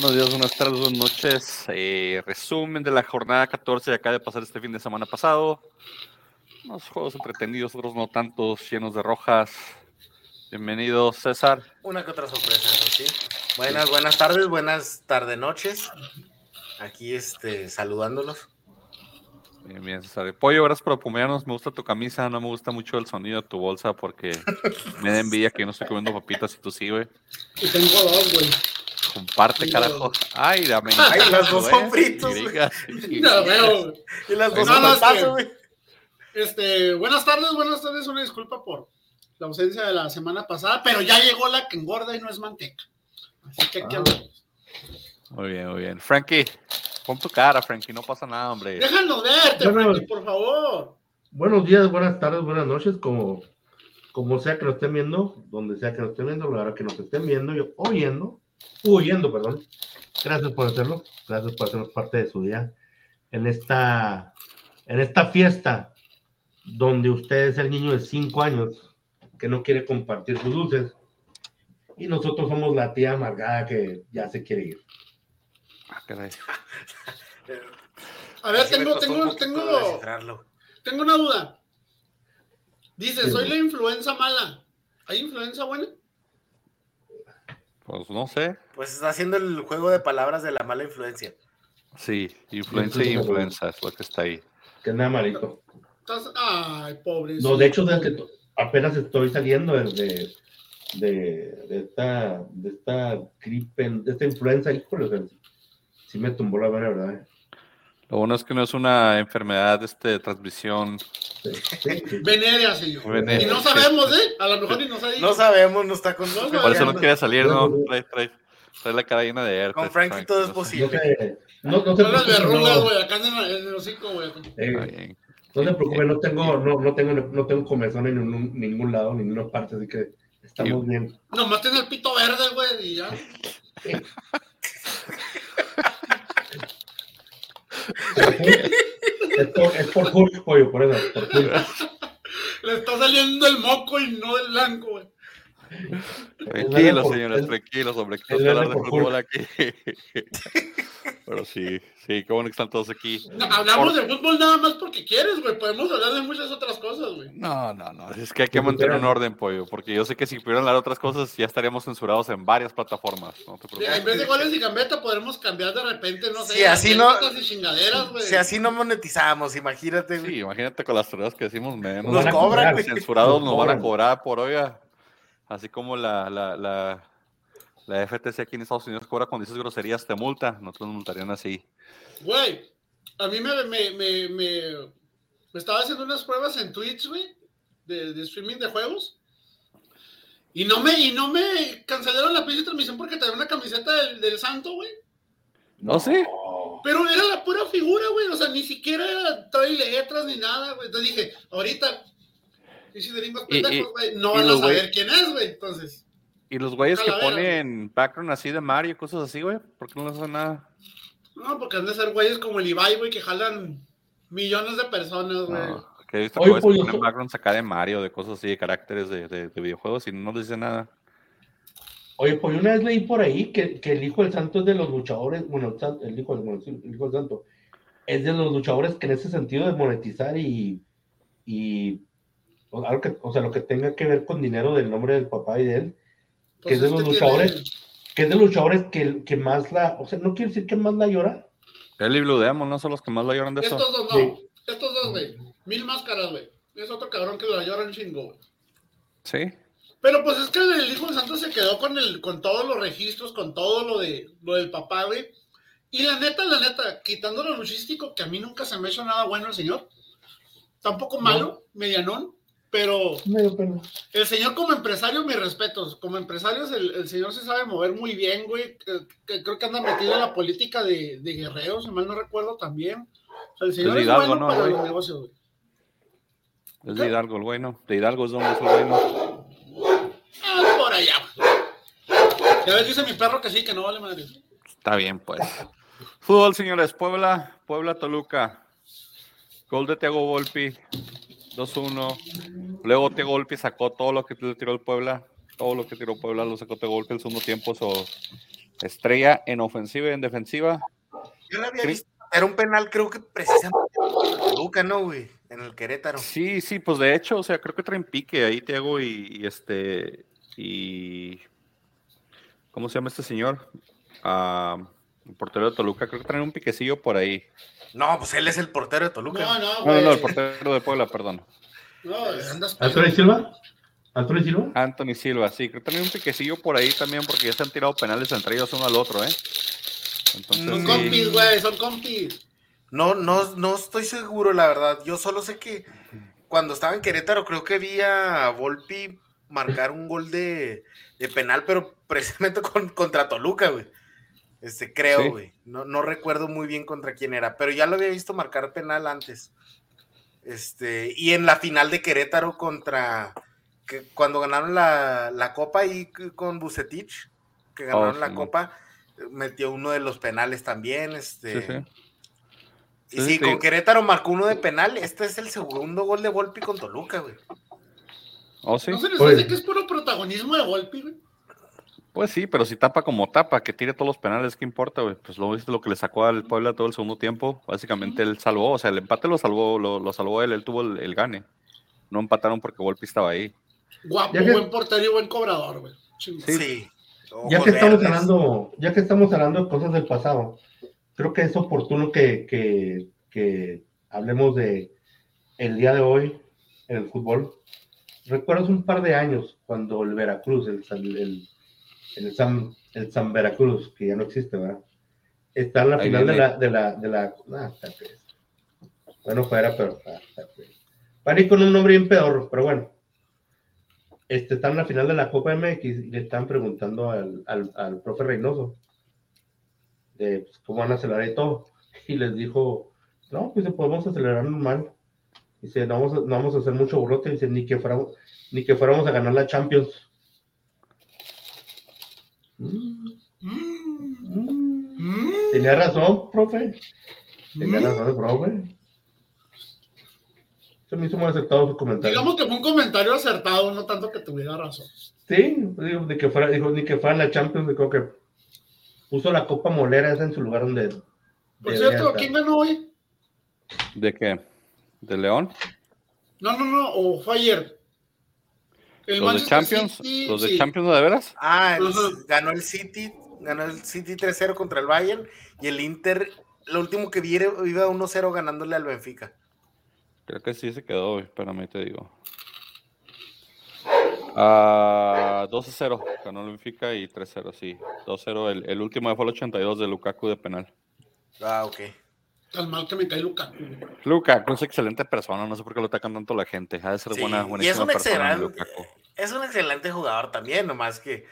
Buenos días, buenas tardes, buenas noches. Eh, resumen de la jornada 14 de acá de pasar este fin de semana pasado. Unos juegos entretenidos, otros no tantos, llenos de rojas. Bienvenido, César. Una que otra sorpresa, eso sí. Buenas, buenas tardes, buenas tarde noches. Aquí este, saludándolos. Bien, bien, César. Pollo, gracias por acompañarnos. Me gusta tu camisa, no me gusta mucho el sonido de tu bolsa porque me da envidia que yo no estoy comiendo papitas y tú sí, güey. Y tengo dos, güey. Comparte, carajo. Ay, dame. Ay, las dos son fritos, Y las dos son güey. este, buenas tardes, buenas tardes. Una disculpa por la ausencia de la semana pasada, pero ya llegó la que engorda y no es manteca. Así que aquí Ah. andamos. Muy bien, muy bien. Frankie, pon tu cara, Frankie, no pasa nada, hombre. Déjanos verte, Bueno. Frankie, por favor. Buenos días, buenas tardes, buenas noches, como, como sea que lo estén viendo, donde sea que lo estén viendo, la hora que nos estén viendo y oyendo, oyendo, perdón. Gracias por hacerlo, gracias por hacernos parte de su día en esta, en esta fiesta donde usted es el niño de 5 años que no quiere compartir sus dulces y nosotros somos la tía amargada que ya se quiere ir. Ah, caray. A ver, Así tengo, un tengo, tengo, tengo una duda. Dice, Sí. soy la influenza mala. ¿Hay influenza buena? Pues no sé. Pues está haciendo el juego de palabras de la mala influencia. Sí, influencia y influenza es lo que está ahí. Que nada malito. Estás- Ay, pobre. No, de hecho, desde que to- apenas estoy saliendo de, de, de- de esta, de esta gripe, de esta influenza, híjole, o sea, sí me tumbó la ¿verdad? Lo bueno es que no es una enfermedad este, de transmisión. Venérea, señor. Venérea, Y no sabemos, ¿eh? A lo mejor ni nos ha dicho. No sabemos, no está con No Por eso no quiere salir, ¿no? Trae, trae, trae la cara llena de herpes. Con Frankie todo es posible. no, las verrugas, güey, acá en el, hocico, güey. eh, no se preocupen, no tengo, no, no tengo, no tengo comezón en ningún, ningún lado, en ninguna parte, así que estamos bien. Nomás tiene el pito verde, güey, y ya. Es por, es por pollo, por eso, por Hulk. Le está saliendo el moco y no el blanco, güey. Tranquilos, por- señores, es- tranquilos, hombre, que no se hablar de fútbol aquí. Pero sí, sí, qué bueno que están todos aquí. No, hablamos de fútbol nada más porque quieres, güey. Podemos hablar de muchas otras cosas, güey. No, no, no, es que hay que mantener un orden, pollo, porque yo sé que si pudieran hablar de otras cosas ya estaríamos censurados en varias plataformas. No te Sí, En vez de goles y gambeta podemos cambiar de repente, no sé. Sí, así no- anécdotas y chingaderas, güey. Si así no monetizamos, imagínate. güey. Sí, imagínate con las tareas que decimos, men, Nos a cobran, censurados Nos nos van a cobrar por oiga. Así como la, la, la, la FTC aquí en Estados Unidos cobra cuando dices groserías, te multa. Nosotros nos multarían así. Güey, a mí me, me, me, me, estaba haciendo unas pruebas en Twitch, güey, de, de streaming de juegos. Y no me, y no me cancelaron la pinche transmisión porque traía una camiseta del, del santo, güey. ¿No sí? Pero era la pura figura, güey. O sea, ni siquiera era, trae letras ni nada, güey. Entonces dije, ahorita, pinches gringos pendejos, güey, no van a saber quién es, güey. Entonces, Y los güeyes que ponen background así de Mario y cosas así, güey, ¿por qué no les hacen nada? no, porque han de ser güeyes como el Ibai, güey, que jalan millones de personas, güey. No, que he visto que pollo, ponen backgrounds acá de Mario, de cosas así, de caracteres de, de- de videojuegos y no les dicen nada. Oye, pues una vez leí por ahí que, que el hijo del santo es de los luchadores, bueno, el, hijo, del- bueno, sí, el hijo del santo es de los luchadores que en ese sentido de monetizar y, y o, algo que, o sea, lo que tenga que ver con dinero del nombre del papá y de él, que es de los luchadores. tiene- que es de los luchadores que, que más la, o sea, no quiero decir que más la llora, Él y Blue Demon no son los que más lo lloran de eso. Estos dos no. Sí. Estos dos, güey. Mil máscaras, güey. Es otro cabrón que la llora un chingo, güey. Sí. Pero pues es que el hijo de Santos se quedó con el, con todos los registros, con todo lo de lo del papá, güey. Y la neta, la neta, quitando lo luchístico, que a mí nunca se me ha hecho nada bueno el señor. Tampoco malo, medianón, pero el señor como empresario, mis respetos. Como empresario, el, el señor se sabe mover muy bien, güey. Que creo que anda metido en la política de, de guerrero, si mal no recuerdo también. O sea, el señor de es, Hidalgo, bueno ¿no, para güey? los negocios, güey. Es de Hidalgo el güey, ¿no? De Hidalgo es donde es el güey, ¿no? Ah, por allá. Ya ves, dice mi perro que sí, que no vale madre. Está bien, pues. Fútbol, señores. Puebla, Puebla, Toluca. Gol de Thiago Volpi. 2-1. Luego Thiago Volpi sacó todo lo que le tiró el Puebla. Todo lo que tiró Puebla lo sacó Thiago Volpi el segundo tiempo. So, Estrella en ofensiva y en defensiva. Yo la había visto. Era un penal, creo que precisamente en Toluca, ¿no, güey? En el Querétaro. Sí, sí, pues de hecho, o sea, creo que traen pique ahí, Tiago, y, y este. Y. ¿Cómo se llama este señor? Ah, el portero de Toluca, creo que traen un piquecillo por ahí. No, pues él es el portero de Toluca. No, no, No, güey. no, no, el portero de Puebla, perdón. No, andas ¿Anthony Silva? ¿Anthony Silva? Anthony Silva, sí, creo que traen un piquecillo por ahí también, porque ya se han tirado penales entre ellos uno al otro, ¿eh? Entonces, Son sí. compis, güey, son compis. No, no, no estoy seguro, la verdad. Yo solo sé que cuando estaba en Querétaro, creo que vi a Volpi marcar un gol de, de penal, pero precisamente con- contra Toluca, güey. Este, creo, güey. No, no recuerdo muy bien contra quién era, pero ya lo había visto marcar penal antes. Este, y en la final de Querétaro contra que cuando ganaron la, la copa ahí con Bucetich, que ganaron sí, la copa, metió uno de los penales también. Este, Sí, sí. y Sí, sí, sí. con Querétaro marcó uno de penal. Este es el segundo gol de Volpi con Toluca, güey. ¿Oh, sí? ¿No se les hace que es puro protagonismo de Volpi, güey? Pues sí, pero si tapa como tapa, que tire todos los penales, ¿qué importa, güey? Pues lo viste lo que le sacó al Puebla todo el segundo tiempo. Básicamente él salvó, o sea, el empate lo salvó, lo, lo salvó él, él tuvo el, el gane. No empataron porque Volpi estaba ahí. Guapo, que- buen portero y buen cobrador, güey. Sí. Sí. Ya que estamos hablando, ya que estamos hablando de cosas del pasado, creo que es oportuno que, que, que hablemos de el día de hoy en el fútbol. ¿Recuerdas un par de años cuando el Veracruz, el, el, el San, el San Veracruz, que ya no existe, ¿verdad? Está en la Ahí final de la, de la, de la, ah, está pues. bueno, fuera, pero, ah, está pues. Van a ir con un nombre bien pedorro, pero bueno. Este, está en la final de la Copa MX y le están preguntando al, al, al profe Reynoso de pues, cómo van a acelerar y todo. Y les dijo, no, pues podemos acelerar normal. Dice, no vamos a, no vamos a hacer mucho burrote. Dice, ni que fuéramos, ni que fuéramos a ganar la Champions. Tenía razón, profe. Tenía mm. razón profe. Se me hizo muy aceptado su comentario. Digamos que fue un comentario acertado, no tanto que tuviera razón. Sí, digo, de que fuera, dijo, ni que fuera la Champions, dijo que puso la copa molera esa en su lugar donde. Por cierto, estar. ¿quién ganó hoy? ¿De qué? ¿De León? No, no, no, o fue ayer. El ¿Los de Champions? City, ¿Los de sí. Champions de veras? Ah, el- ganó el City, ganó el City 3-0 contra el Bayern y el Inter, lo último que vi era- iba 1-0 ganándole al Benfica. Creo que sí se quedó. Espérame, te digo. Ah, 2-0 ganó el Benfica y 3-0, sí. 2-0. El, el último fue el 82 de Lukaku de penal. Ah, ok. Tan mal que me cae Lukaku. Lukaku es excelente persona, no sé por qué lo atacan tanto la gente. Ha de ser Sí, buena, y es buenísima un persona. excelente, Lukaku. Es un excelente jugador también, nomás que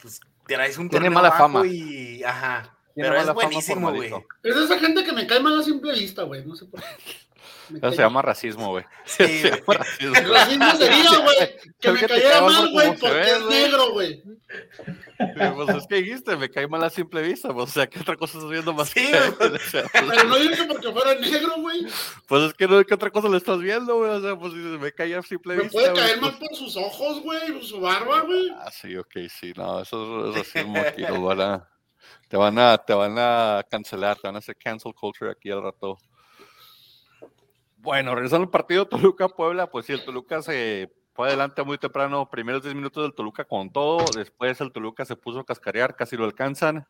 pues traes un Tiene mala fama. y ajá, Tiene pero es mala buenísimo, güey. Es de esa gente que me cae mal a simple vista, güey. No sé por qué. Me Eso se llama racismo, güey. Sí, se güey. llama racismo. Racismo sería, güey, que me cayera mal güey, porque es negro, güey. Pues es que dijiste, me cae mal a simple vista. pues, o sea, ¿qué otra cosa estás viendo más Sí, sea, Pero no dije porque fuera negro, güey. Pues es que no, ¿qué otra cosa le estás viendo, güey? O sea, pues dices, me cae a simple Me vista. puede güey, caer pues- mal por sus ojos, güey, por su barba, güey. Ah, sí, ok, sí, no, eso es racismo van a, te van a, te van a cancelar, te van a hacer cancel culture aquí al rato. Bueno, regresando al partido Toluca-Puebla, pues sí, el Toluca se fue adelante muy temprano, primeros 10 minutos del Toluca con todo, después el Toluca se puso a cascarear, casi lo alcanzan,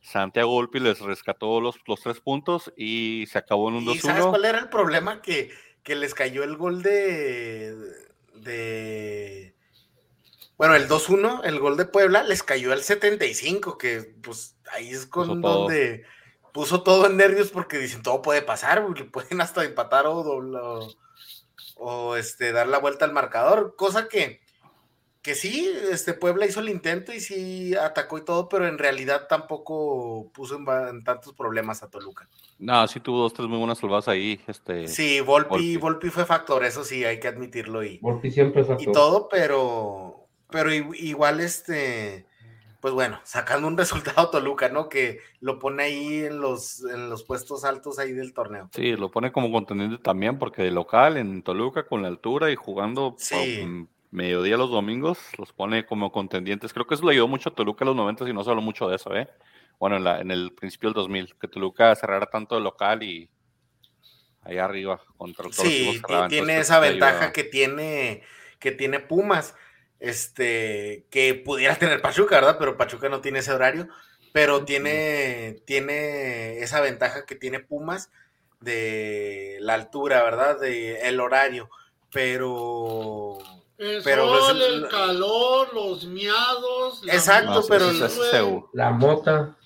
Santiago Volpi les rescató los, los tres puntos y se acabó en un ¿Y sabes 2-1. cuál era el problema? Que, que les cayó el gol de. de bueno, el 2-1, el gol de Puebla, les cayó al 75, que pues ahí es con todo. Puso todo en nervios porque dicen todo puede pasar, le pueden hasta empatar o, o, o, este, dar la vuelta al marcador, cosa que, que sí, este Puebla hizo el intento y sí atacó y todo, pero en realidad tampoco puso en, tantos problemas a Toluca. No, sí tuvo dos, tres muy buenas salvadas ahí. Este, Sí, Volpi, Volpi. Volpi fue factor, eso sí, hay que admitirlo y, Volpi siempre es y factor. todo, pero, pero igual este, pues bueno, sacando un resultado Toluca, ¿no? Que lo pone ahí en los, en los puestos altos ahí del torneo. Sí, lo pone como contendiente también, porque de local en Toluca con la altura y jugando Sí. mm, mediodía los domingos, los pone como contendientes. Creo que eso le ayudó mucho a Toluca en los 90 y no se habló mucho de eso, ¿eh? Bueno, en, la, en el principio del 2000, que Toluca cerrara tanto de local y ahí arriba contra el Sí, tiene esa ventaja que tiene, que tiene Pumas, este, que pudiera tener Pachuca, ¿verdad? Pero Pachuca no tiene ese horario, pero tiene, tiene esa ventaja que tiene Pumas de la altura, ¿verdad? De el horario, pero el pero pues, el calor, los miados. Exacto, pero la mota.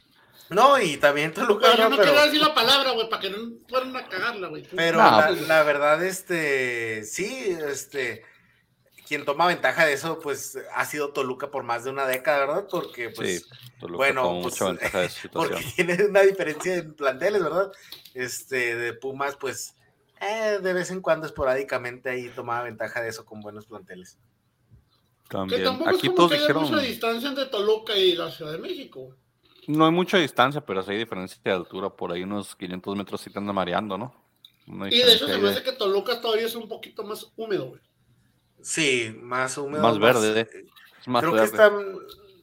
No, y también Toluca. Pero yo no quería decir la palabra, güey, para que no fueran a cagarla, güey. Pero pues. la, verdad, este, sí, este, quien toma ventaja de eso, pues, ha sido Toluca por más de una década, ¿verdad? Porque, pues, sí, Toluca bueno, pues, mucha ventaja de porque tiene una diferencia en planteles, ¿verdad? Este, de Pumas, pues, eh, de vez en cuando esporádicamente ahí tomaba ventaja de eso con buenos planteles. También. Que tampoco Aquí es como que dijeron... mucha distancia entre Toluca y la Ciudad de México. No hay mucha distancia, pero sí hay diferencia de altura, por ahí unos 500 metros sí te anda mareando, ¿no? y de hecho se me hace que Toluca todavía es un poquito más húmedo, güey. Sí, más húmedo. Más, verde, eh. más creo que está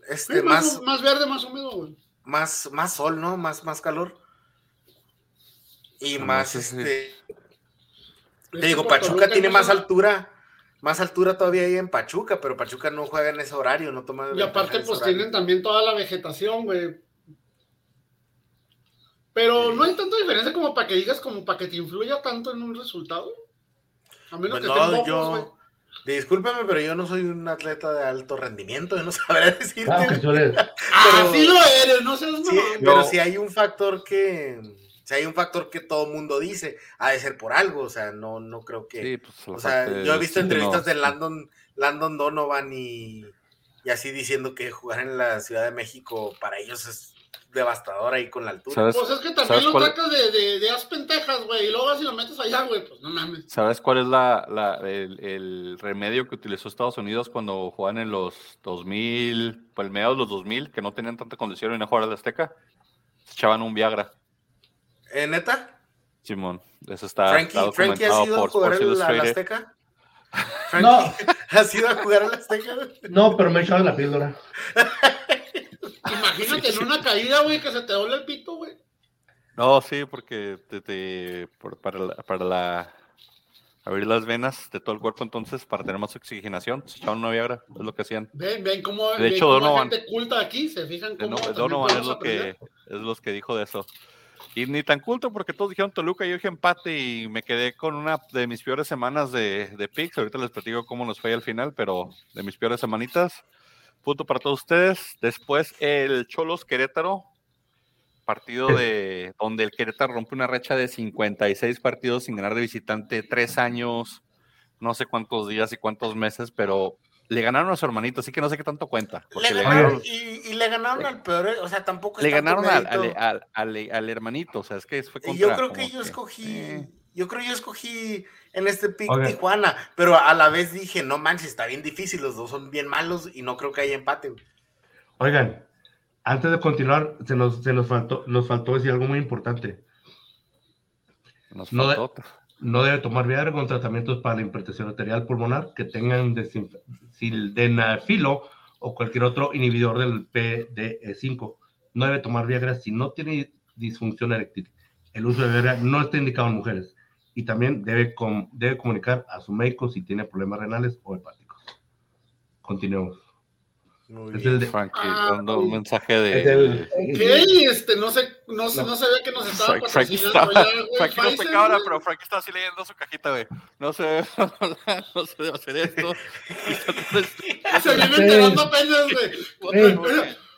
este, más, más, verde, más húmedo, güey. Más, más sol, ¿no? Más, más calor. Y más, este... Te digo, Pachuca tiene más altura, más altura todavía ahí en Pachuca, pero Pachuca no juega en ese horario, no toma. Y aparte, pues tienen también toda la vegetación, güey. Pero no hay tanta diferencia como para que digas, como para que te influya tanto en un resultado. A menos pues que no, yo. Discúlpame, pero yo no soy un atleta de alto rendimiento, yo no sabré decirte. Ah, sí lo eres, no seas sí, Pero si hay un factor que, si hay un factor que todo mundo dice, ha de ser por algo, o sea, no, no creo que. Sí, pues, o sea, yo he visto entrevistas de Landon, Landon Donovan y, y, así diciendo que jugar en la Ciudad de México para ellos es devastador ahí con la altura. Pues es que también lo sacas de, de, de Aspentejas, güey, y luego vas y lo metes allá, güey, pues no mames. ¿Sabes cuál es la, la el, el, remedio que utilizó Estados Unidos cuando jugaban en los 2000, pues el medio de los 2000, que no tenían tanta condición y no jugar a la Azteca? Se echaban un Viagra. ¿Eh, neta? Simón, eso está, Frankie, Frankie ha sido a jugar a la, Azteca. no. ¿Has ido a jugar a la Azteca? No, pero me he echado la píldora. Imagínate en una caída, güey, que se te doble el pito, güey. No, sí, porque te, te, para, la, para la abrir las venas de todo el cuerpo entonces para tener más oxigenación, se echaban una Viagra, es lo que hacían. Ven, ven cómo, de hecho, Donovan, gente culta aquí, se fijan cómo Donovan es lo que es lo que dijo de eso. Y ni tan culto porque todos dijeron Toluca, yo dije empate y me quedé con una de mis peores semanas de, de picks. Ahorita les platico cómo nos fue al final, pero de mis peores semanitas. Punto para todos ustedes. Después el Cholos Querétaro, partido de donde el Querétaro rompe una racha de 56 partidos sin ganar de visitante, tres años, no sé cuántos días y cuántos meses, pero le ganaron a su hermanito, así que no sé qué tanto cuenta. y, le ganaron al peor, o sea, tampoco. Le ganaron al, al, hermanito, o sea, es que fue contra, Yo creo que yo escogí, eh. Yo creo que yo escogí en este pick Tijuana, pero a la vez dije, no manches, está bien difícil, los dos son bien malos y no creo que haya empate. Oigan, antes de continuar, se nos, se nos, faltó, nos faltó decir algo muy importante. Nos faltó no debe tomar Viagra con tratamientos para la hipertensión arterial pulmonar que tengan sildenafilo o cualquier otro inhibidor del PDE5. No debe tomar Viagra si no tiene disfunción eréctil. El uso de Viagra no está indicado en mujeres y también debe, debe comunicar a su médico si tiene problemas renales o hepáticos. Continuemos es el de Frankie dando un mensaje de. Ok, este, no sé, no, no. no sabía que nos estaba Frank, está, Frankie no se cabra, pero Frankie está así leyendo su cajita, güey. No sé, no sé debe hacer esto. se viene enterando apenas, güey.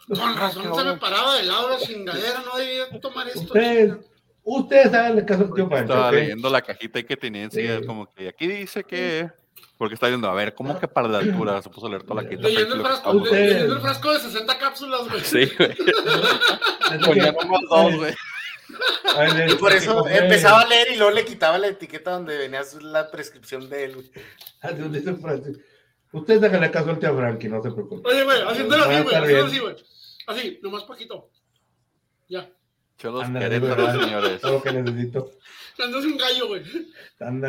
Con razón se me paraba de lado la chingadera, no debía tomar esto. Ustedes, ustedes hagan caso al tío Pancho. Estaba leyendo la cajita y que tenía enseguida, como que aquí dice que. Porque está viendo, a ver, ¿cómo que para la altura se puso a leer toda la quita? Leyendo el, frasco, leyendo el frasco de 60 cápsulas, güey. Sí, güey. Poníamos dos, güey. Y por eso empezaba a leer y luego le quitaba la etiqueta donde venía la prescripción de él. Ah, Ustedes déjenle caso al tío Frankie, no se preocupen. Oye, güey, haciéndolo así, güey, haciéndolo así, güey. Así, nomás poquito. Ya. Cholos querétaros, señores. Todo lo que necesito. Dándose un gallo, güey.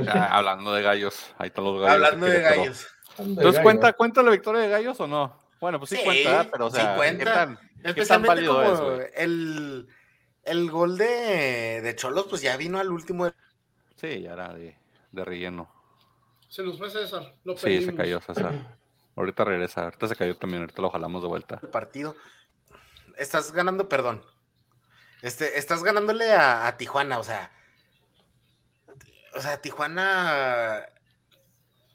Ah, hablando de gallos, ahí están los gallos. Hablando de, gallos. Entonces, gallo. ¿cuenta, ¿cuenta la victoria de Gallos o no? Bueno, pues sí, Sí, cuenta, ¿eh? pero o sí sea, ¿qué cuenta. qué tan Especialmente válido como es, el, el gol de, de Cholos, pues ya vino al último. Sí, ya era de, de relleno. Se nos fue César. Lo Sí, se cayó César. Ahorita regresa, ahorita se cayó también, ahorita lo jalamos de vuelta. partido. Estás ganando, perdón. Este, estás ganándole a, a Tijuana, o sea. O sea, Tijuana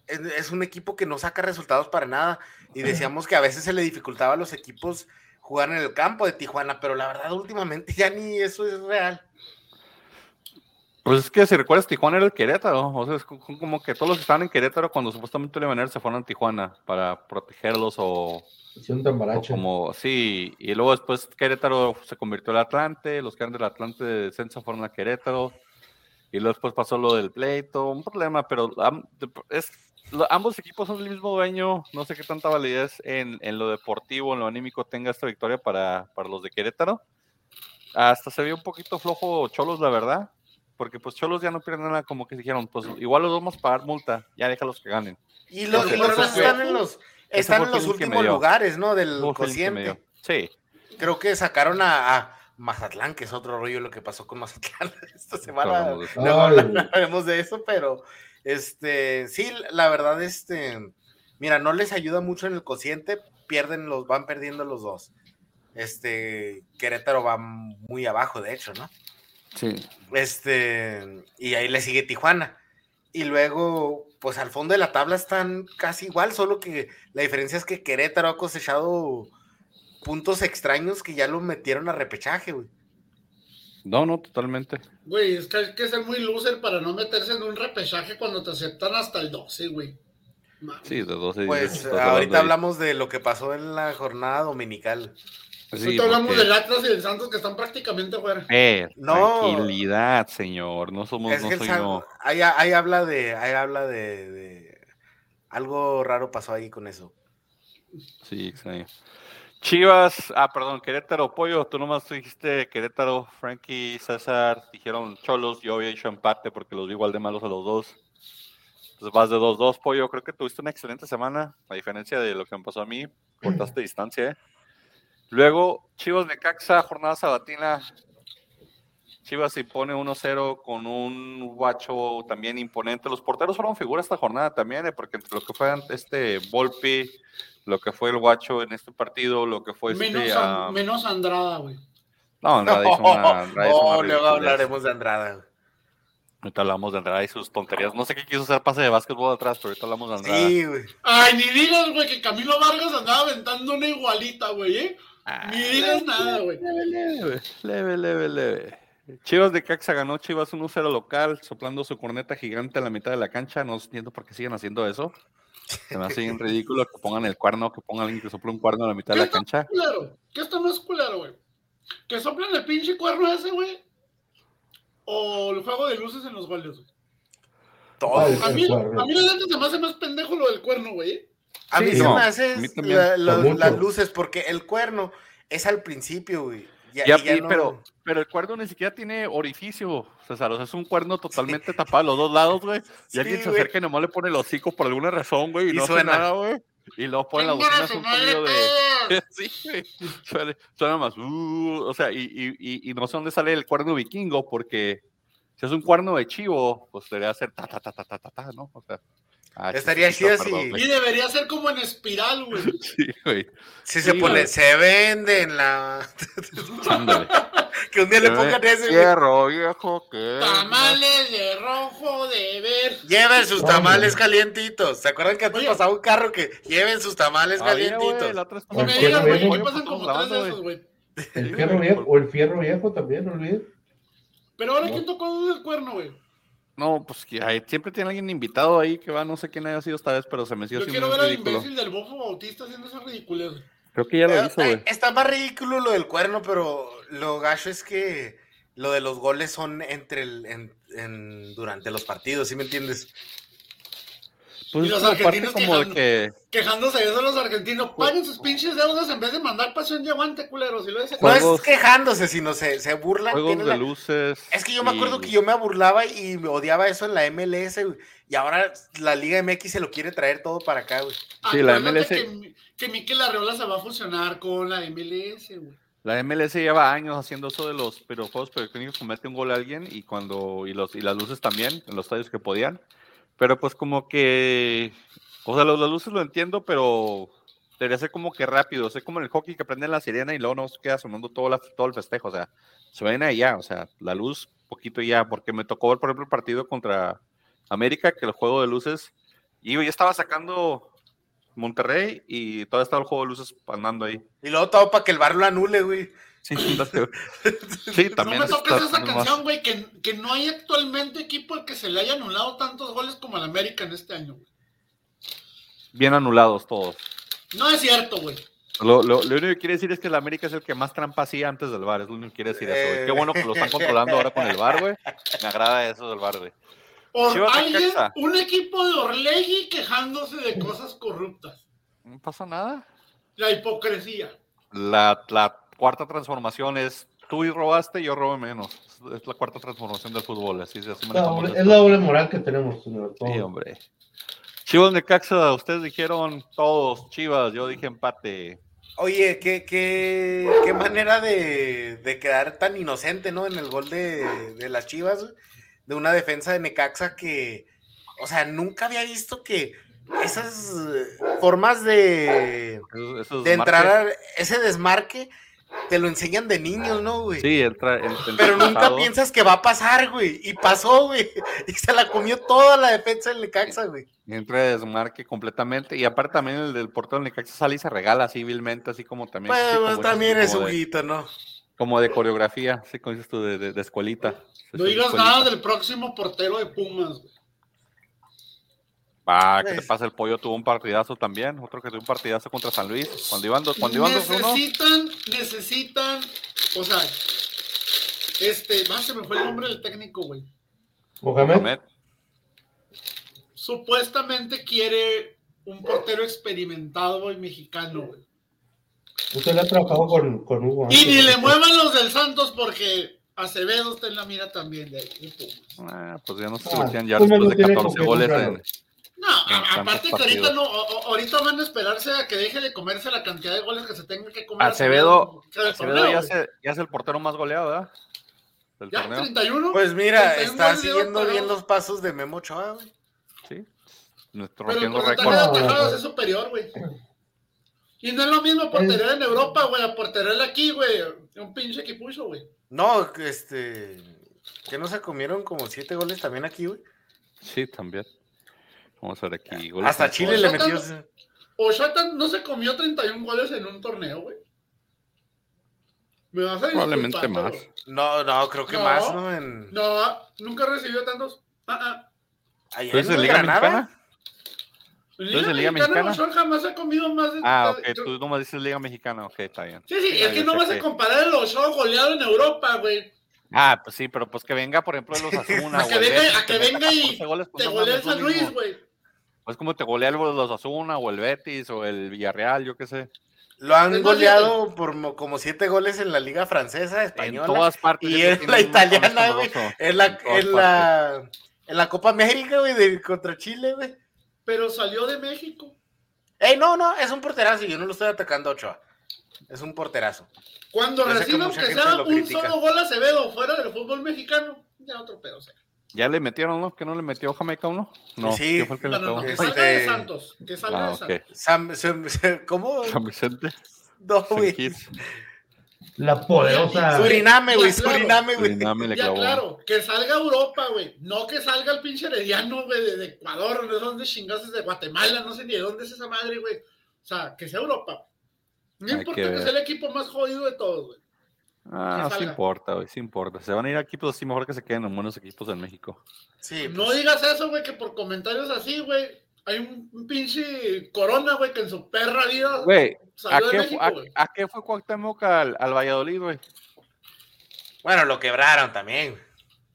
es, es un equipo que no saca resultados para nada. Y decíamos que a veces se le dificultaba a los equipos jugar en el campo de Tijuana, pero la verdad, últimamente ya ni eso es real. Pues es que si recuerdas, Tijuana era el Querétaro. O sea, es co- como que todos los que estaban en Querétaro cuando supuestamente iban a venir se fueron a Tijuana para protegerlos o, Hicieron o como, sí. Y luego después Querétaro se convirtió en Atlante, los que eran del Atlante de descenso fueron a Querétaro. Y luego después pasó lo del pleito, un problema, pero es, ambos equipos son del mismo dueño. No sé qué tanta validez en, en lo deportivo, en lo anímico tenga esta victoria para, para los de Querétaro. Hasta se vio un poquito flojo Cholos, la verdad. Porque pues Cholos ya no pierden nada, como que dijeron, pues igual los vamos a pagar multa, ya déjalos que ganen. Y los, y fue- están en los, están en los últimos lugares, ¿no? Del cociente. Sí, Creo que sacaron a, a Mazatlán, que es otro rollo lo que pasó con Mazatlán esta semana. Ay, hablaremos de eso, pero este, sí, la verdad, este, mira, no les ayuda mucho en el cociente, pierden los, van perdiendo los dos. Este, Querétaro va muy abajo, de hecho, ¿no? Sí. Este, y ahí le sigue Tijuana. Y luego, pues al fondo de la tabla están casi igual, solo que la diferencia es que Querétaro ha cosechado puntos extraños que ya lo metieron a repechaje, güey. No, no, totalmente. Güey, es que hay que ser muy loser para no meterse en un repechaje cuando te aceptan hasta el 12, güey. Sí, de 12 Pues ahorita hablamos de lo que pasó en la jornada dominical. Sí, Ahorita hablamos porque- del Atlas y del Santos que están prácticamente fuera. Eh, No. tranquilidad, señor. No somos, Es no que soy San- yo. ahí, ahí habla de, ahí habla de, de- algo raro pasó ahí con eso. Sí, extraño. Chivas, ah, perdón, Querétaro, Pollo, tú nomás dijiste Querétaro, Frankie, César, dijeron Cholos, yo había hecho empate porque los vi igual de malos a los dos. Entonces vas de 2-2, Pollo, creo que tuviste una excelente semana, a diferencia de lo que me pasó a mí, cortaste distancia. ¿eh? Luego, Chivas de Caxa, jornada sabatina. Chivas se impone 1-0 con un guacho también imponente. Los porteros fueron figuras esta jornada también, ¿eh? porque entre lo que fue este Volpi, lo que fue el guacho en este partido, lo que fue este. menos, ah, menos Andrada, güey. no, Andrade hizo una. Andrade hizo una Oh, luego hablaremos de Andrada. güey. Ahorita hablamos de Andrade y sus tonterías. No sé qué quiso hacer pase de básquetbol atrás, pero ahorita hablamos de Andrade. Sí, güey. Ay, ni digas, güey, que Camilo Vargas andaba aventando una igualita, güey, ¿eh? Ah, Ni digas nada, güey. Leve, leve, leve, leve, leve. Chivas de Caxa ganó Chivas 1-0 local, soplando su corneta gigante a la mitad de la cancha. No entiendo por qué siguen haciendo eso. Se me hace bien ridículo que pongan el cuerno, que pongan alguien que sople un cuerno a la mitad de ¿Qué la está cancha. culero? ¿Qué está más culero, güey? ¿Que soplen el pinche cuerno ese, güey? ¿O el juego de luces en los goles, güey? Todo. Ay, A mí, a mí la neta se me hace más pendejo lo del cuerno, güey. A mí Sí, se no, me hace también. la- la- las luces, porque el cuerno es al principio, güey. Ya, Ya, y ya no- pero, pero el cuerno ni siquiera tiene orificio, César. O sea, es un cuerno totalmente tapado a los dos lados, güey. Y Sí, alguien se güey. acerca y nomás le pone el hocico por alguna razón, güey, y, Y no hace suena. nada, güey. Y luego pone la ¡Chingan a bocina, es un sonido de... Sí, güey. Suena, suena más, uh, o sea, y, y, y, y no sé dónde sale el cuerno vikingo, porque si es un cuerno de chivo, pues debería ser ta, ta, ta, ta, ta, ta, ta, ¿no? O sea, ah, Estaría chido güey. Y debería ser como en espiral, güey. Sí, güey. Si se Sí, pone, güey. se vende en la. Que un día le pongan ese. güey. Hierro, viejo, que... Tamales de rojo de ver. Lleven sus tamales güey. calientitos. ¿Se acuerdan que antes Oye. pasaba un carro que lleven sus tamales Ah, güey, calientitos? la otra vez Y me Porque digas, güey, aquí pasan como tres de güey. esos, güey. El Sí, fierro güey, viejo, o el fierro viejo también, no olvides. Pero ahora. ¿quién tocó el cuerno, güey? No, pues que hay- siempre tiene alguien invitado ahí que va, no sé quién haya sido esta vez, pero se me sigue Yo quiero ver al imbécil del bofo bautista haciendo esa ridiculez. Creo que ya lo Eh, hizo, eh, güey. Está más ridículo lo del cuerno, pero lo gacho es que lo de los goles son entre el, en- en- durante los partidos, ¿sí me entiendes? Pues Y los como argentinos como de quejando- que Quejándose de eso los argentinos. Paguen sus pinches deudas en vez de mandar pasión de aguante, culeros. Y lo dice, No Juegos- es quejándose, sino se, se burlan. juegos de la- luces. Es que yo me acuerdo que yo me burlaba y me odiaba eso en la MLS, güey. Y ahora la Liga MX se lo quiere traer todo para acá, güey. Sí, la Acuérdate MLS. Que, que Mikel Arreola se va a fusionar con la MLS, güey. La MLS lleva años haciendo eso de los videojuegos periodísticos que mete un gol a alguien y cuando y los y las luces también en los estadios que podían. Pero pues como que o sea, los, luces lo entiendo, pero debería ser como que rápido, o sea, como en el hockey que prenden la sirena y luego no se queda sonando todo, la- todo el festejo, o sea, se ven ya, o sea, la luz poquito ya, porque me tocó ver, por ejemplo, el partido contra América, que el juego de luces, y yo estaba sacando Monterrey y todavía estaba el juego de luces andando ahí. Y luego todo para que el bar lo anule, güey. Sí. Sí, también no me toques está esa canción, güey, que, que no hay actualmente equipo al que se le haya anulado tantos goles como al América en este año. güey. bien anulados todos. No es cierto, güey. Lo, lo- lo único que quiere decir es que el América es el que más trampa hacía antes del bar. Es lo único que quiere decir eso. güey. Qué bueno que lo están controlando ahora con el bar, güey. Me agrada eso del bar, güey. Alguien, Necaxa. un equipo de Orlegui quejándose de cosas corruptas. No pasa nada. La hipocresía. La, la cuarta transformación es tú y robaste, yo robé menos. Es la cuarta transformación del fútbol. Así, así La manejamos doble- esto. es la doble moral que tenemos, señor. Sí, hombre. Chivas de Caxa, ustedes dijeron todos, Chivas, yo dije empate. Oye, qué, qué, qué manera de, de quedar tan inocente, ¿no? En el gol de, de las Chivas, de una defensa de Necaxa que, o sea, nunca había visto que esas formas de, de entrar a ese desmarque te lo enseñan de niños, ¿no, güey? Sí, el, tra- el- el Pero nunca pasado. piensas que va a pasar, güey. Y pasó, güey. Y se la comió toda la defensa del Necaxa, güey. Entra de desmarque completamente. Y aparte también el del portero Necaxa sale y se regala civilmente, así como también. sí, Pues, como pues, también es de- juguito, ¿no? Como de coreografía, así como dices tú, de, de, de escuelita. No digas escuelita. nada del próximo portero de Pumas, güey. Ah, ¿qué te Pues- pasa? El pollo tuvo un partidazo también. Otro que tuvo un partidazo contra San Luis. Cuando iban, dos- cuando iban 2-1. necesitan, necesitan, o sea, este, más se me fue el nombre del técnico, güey. Mohamed, Supuestamente quiere un portero experimentado güey, mexicano, güey. usted le ha trabajado con, con Hugo. Y ni le muevan los del Santos porque Acevedo está en la mira también de, Pumas. ah, pues ya no se Ah, metían ya después de tiene 14 con qué goles. En, No, a- aparte que ahorita no, o- o- ahorita van a esperarse a que deje de comerse la cantidad de goles que se tenga que comer. Acevedo, Acevedo torneo, ya, güey. se- ya es el portero más goleado, ¿verdad? Del Ya, torneo. 31. Pues mira, 31 está siguiendo bien los pasos de Memo Ochoa, güey. Sí. Nuestro Pero récord. es superior, güey. Y no es lo mismo portería en Europa, güey, a portería aquí, güey. Un pinche equipucho, güey. No, este. Que no se comieron como siete goles también aquí, güey. Sí, también. Vamos a ver aquí. goles Hasta Chile le metió. Oshata no se comió 31 goles en un torneo, güey. Me vas a Probablemente más. No, no, creo que No. más, ¿no? En... No, nunca recibió tantos. Ah, ah. Allá ¿Tú eres en de Liga. Mexicana? En ¿Tú eres de Liga Mexicana? Ochoa jamás ha comido más de. Ah, de- ok. Tú nomás dices Liga Mexicana. Ok, está bien. Sí, sí, Ah, es que no vas a comparar el Ochoa goleado en Europa, güey. Ah, pues sí, pero pues que venga, por ejemplo, de los Asuna. A que venga- a que venga y Te Te golea el San Luis, güey. Pues como te golea el los Asuna o el Betis o el Villarreal, yo qué sé. Lo han Es más, goleado por mo- como siete goles en la Liga Francesa, En Española. todas partes. y en la italiana, güey. En la, todas en la, en la Copa América, güey, de, contra Chile, güey. Pero salió de México. Ey, no, no, es un porterazo. Yo no lo estoy atacando a Ochoa. Es un porterazo. Cuando reciba aunque sea un critica. solo gol a Acevedo fuera del fútbol mexicano, ya otro pedo sea. Ya le metieron, ¿no? ¿Que no le metió Jamaica uno? No, Sí. ¿qué fue el que No, le no, no, pegó? que Este- salga de Santos. Que salga Ah, de ok. Santos. Sam, Sam- Sam- ¿Cómo? San Vicente. No, güey. La poderosa. Suriname, güey. Suriname, güey. Suriname le Ya, claro, que salga a Europa, güey. No que salga el pinche herediano, güey, de, de Ecuador, de dónde chingados de Guatemala, no sé ni de dónde es esa madre, güey. O sea, que sea Europa. No Hay importa que sea el equipo más jodido de todos, güey. Ah, sí importa, güey, sí importa. Se van a ir a equipos así, mejor que se queden en buenos equipos en México. Sí, No pues, digas eso, güey, que por comentarios así, güey, hay un, un pinche corona, güey, que en su perra vida Güey, ¿a salió de qué, México, a, güey. a qué fue Cuauhtémoc al, al Valladolid, güey? Bueno, lo quebraron también. güey.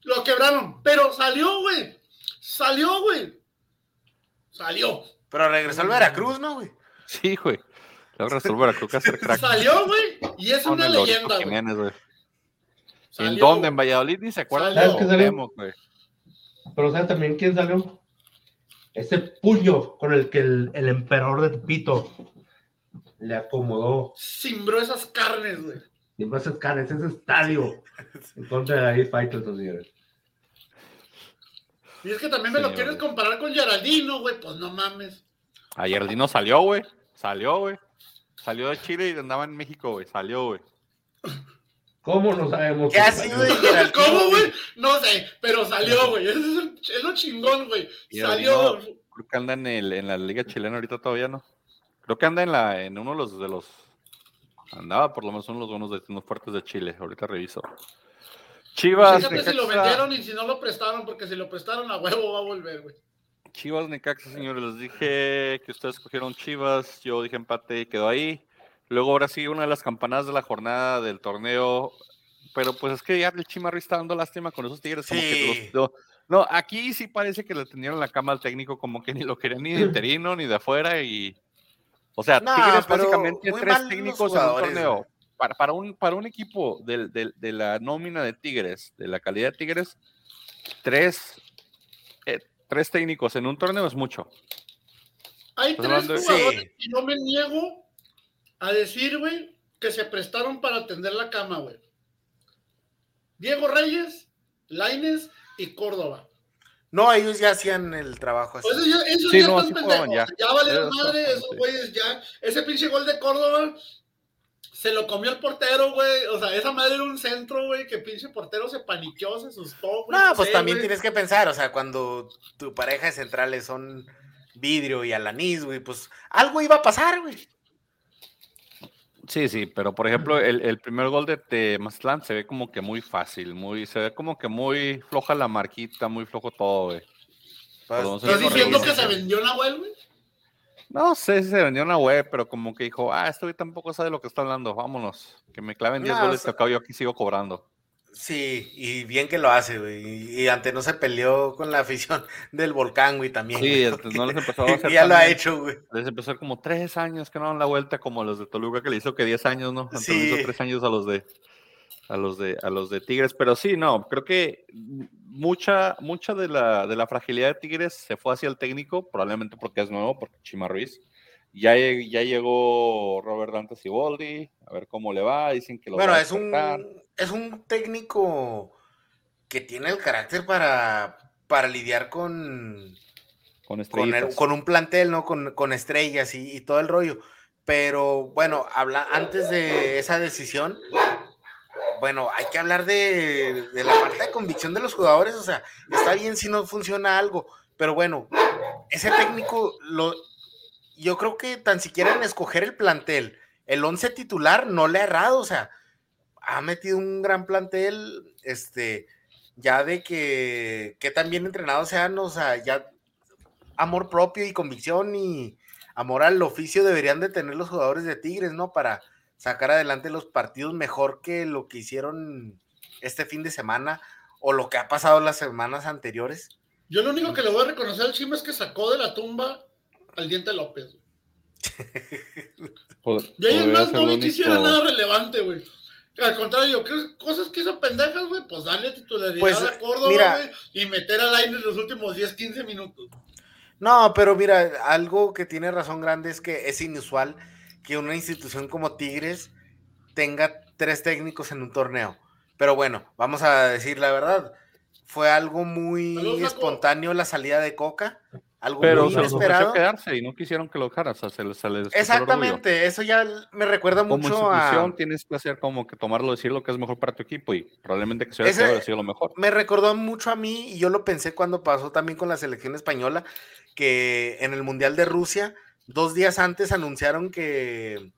Lo quebraron, pero salió, güey. Salió, güey. Salió. Pero regresó al Veracruz, ¿no, güey? Sí, güey. Luego resolver a creo que hacer crack. Salió, güey. Y es una el leyenda, güey. ¿En dónde? En Valladolid ni se acuerdan ¿Sabes qué salió? Güey. Pero ¿sabes también quién salió? Ese puño con el que el, el emperador de Tepito le acomodó Cimbró esas carnes, güey. y más escanes, ese estadio en contra de David Faitelson, señores. Y es que también me lo quieres comparar con Geraldino, güey. Pues no mames. Ayer Dino salió, güey. Salió, güey. Salió de Chile y andaba en México, güey. Salió, güey. ¿Cómo no sabemos? ¿Qué ha sido de Geraldino, ¿Cómo, güey? No sé, pero salió, güey. Es, es lo chingón, güey. Salió. Creo que anda en, el, en la liga chilena ahorita todavía, ¿no? Creo que anda en la en uno de los de los andaba por lo menos uno de los buenos destinos fuertes de Chile. Ahorita reviso. Chivas, Fíjate si lo vendieron y si no lo prestaron, porque si lo prestaron a huevo va a volver, güey. Chivas, Necaxa, señores, les dije que ustedes cogieron Chivas, yo dije empate y quedó ahí. Luego ahora sí, una de las campanadas de la jornada del torneo, pero pues es que ya el Chimarri está dando lástima con esos tigres. Como que Sí. los- no, no, aquí sí parece que le tenían la cama al técnico, como que ni lo querían ni de interino ni de afuera y... O sea, No, Tigres básicamente tres técnicos en un torneo. Para, para, un, para un equipo del- de la nómina de Tigres, de la calidad de Tigres, tres, tres técnicos en un torneo es mucho. Hay Estás tres jugadores Sí. y no me niego a decir, güey, que se prestaron para atender la cama, güey. Diego Reyes, Laines y Córdoba. No, ellos ya hacían el trabajo así. Pues Sí, ya no, están sí pendejos. ya. Ya Eso, madre, esos sí. güeyes ya. Ese pinche gol de Córdoba se lo comió el portero, güey. O sea, esa madre era un centro, güey, que pinche portero se paniqueó, se asustó, güey. No, pues sé, también güey. tienes que pensar, o sea, cuando tu pareja de centrales son vidrio y alanís, güey, pues algo iba a pasar, güey. Sí, sí, pero por ejemplo, el, el primer gol de, de Mazatlán se ve como que muy fácil, muy, se ve como que muy floja la marquita, muy flojo todo, güey. Pues, ¿Estás diciendo que se vendió Nahuel, güey? No sé si se vendió una web, pero como que dijo, ah, este güey tampoco sabe lo que está hablando, vámonos. Que me claven 10 No, goles o sea- que acabo yo aquí sigo cobrando. Sí, y bien que lo hace, güey. Y, antes no se peleó con la afición del volcán, güey, también. Sí, güey, antes no les empezó a hacer ya lo ha hecho, güey. Les empezó a hacer como tres años que no dan la vuelta, como los de Toluca que le hizo que 10 años, ¿no? Entonces le hizo Sí. tres años a los de a los de a los de Tigres, pero sí, no, creo que mucha mucha de la de la fragilidad de Tigres se fue hacia el técnico, probablemente porque es nuevo, porque Chima Ruiz. Ya, ya llegó Robert Dante Siboldi, a ver cómo le va, dicen que lo Bueno, va a es un, es un técnico que tiene el carácter para, para lidiar con, con con, el- estrellitas. con un plantel, ¿no? Con, con estrellas y, y todo el rollo. Pero bueno, habla, antes de esa decisión, bueno, hay que hablar de, la falta de convicción de los jugadores. O sea, está bien si no funciona algo, pero bueno, ese técnico, lo, yo creo que tan siquiera en escoger el plantel, el 11 titular no le ha errado. O sea, ha metido un gran plantel, este, ya de que, que tan bien entrenados sean, o sea, ya amor propio y convicción y amor al oficio deberían de tener los jugadores de Tigres, ¿no? Para sacar adelante los partidos mejor que lo que hicieron este fin de semana o lo que ha pasado las semanas anteriores. Yo lo único que le voy a reconocer al Chima es que sacó de la tumba al Diente López. Y ahí más no único- hiciera nada relevante, güey. Al contrario, ¿qué cosas que hizo pendejas, güey? Pues darle titularidad Pues, a Córdoba, güey, y meter al aire en los últimos 10, 15 minutos. No, pero mira, algo que tiene razón grande es que es inusual que una institución como Tigres tenga tres técnicos en un torneo. Pero bueno, vamos a decir la verdad. Fue algo muy espontáneo la salida de Coca, algo Pero muy se inesperado. quedarse y no quisieron que lo dejara, o sea, se les, se les quitó el orgullo. Exactamente, eso ya me recuerda Como mucho a institución tienes que hacer como que tomarlo, decir lo que es mejor para tu equipo y probablemente que se hubiera Ese- sido lo mejor. me recordó mucho a mí y yo lo pensé cuando pasó también con la selección española, que en el Mundial de Rusia, dos días antes anunciaron que,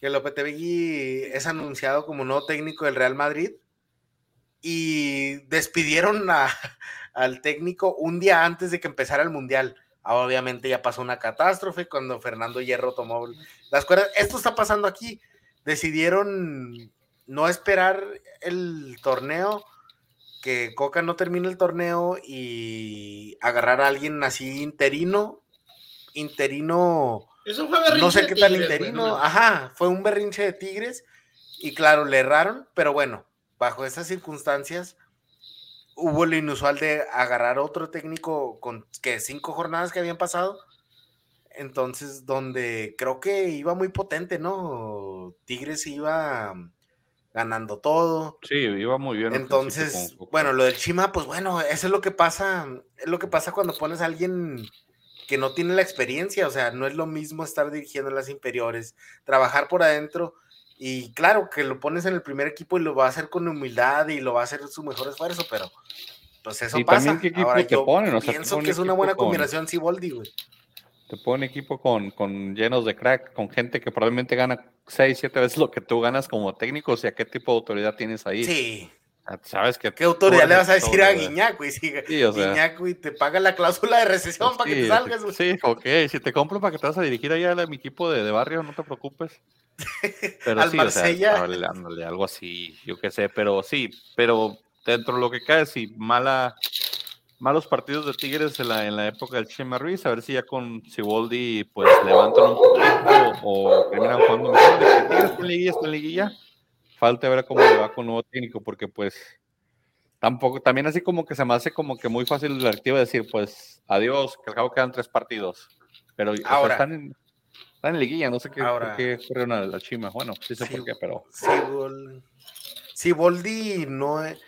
que Lopetegui es anunciado como nuevo técnico del Real Madrid y despidieron al técnico un día antes de que empezara el Mundial. Ah, Obviamente ya pasó una catástrofe cuando Fernando Hierro tomó las cuerdas. Esto está pasando aquí. Decidieron no esperar el torneo que Coca no termine el torneo y agarrar a alguien así interino interino, Eso fue berrinche no sé qué tal Tigres, interino, ajá, fue un berrinche de Tigres y claro, le erraron, pero bueno, bajo esas circunstancias hubo lo inusual de agarrar otro técnico con que cinco jornadas que habían pasado, entonces donde creo que iba muy potente, ¿no? Tigres iba ganando todo. Sí, iba muy bien. Entonces, bueno, lo del Chima, pues bueno, eso es lo que pasa, es lo que pasa cuando pones a alguien que no tiene la experiencia, o sea, no es lo mismo estar dirigiendo las inferiores, trabajar por adentro y claro que lo pones en el primer equipo y lo va a hacer con humildad y lo va a hacer su mejor esfuerzo, pero pues eso Y pasa. también qué equipo Ahora te yo ponen, o sea, pienso ponen que es una buena con- combinación Siboldi, güey. Te pone equipo con, con llenos de crack, con gente que probablemente gana 6, 7 veces lo que tú ganas como técnico. O sea, ¿qué tipo de autoridad tienes ahí? Sí. Ah, Sabes que ¿Qué autoridad le vas a decir a. Guiñac, güey? Si Sí, o sea. Guiñac, güey, te paga la cláusula de recesión Pues para que te salgas, güey. Sí, ok. Si te compro para que te vas a dirigir allá a mi equipo de, de barrio, no te preocupes. Pero Al sí, Marsella. o sea, ándale, algo así, yo qué sé, pero sí, pero dentro de lo que cae, sí, mala, malos partidos de Tigres en la, en la época del Chema Ruiz, a ver si ya con Siboldi pues levantan un poquito o terminan jugando mejor. De que Tigres está en liguilla, está en liguilla, falta ver cómo le va con nuevo técnico, porque pues tampoco, también así como que se me hace como que muy fácil la activa decir, pues adiós, que al cabo quedan tres partidos, pero o sea, Ahora. están, en, están en liguilla, no sé qué, Ahora. qué corrieron a la Chima, bueno, sí sé por qué, pero Sibol- Siboldi no es,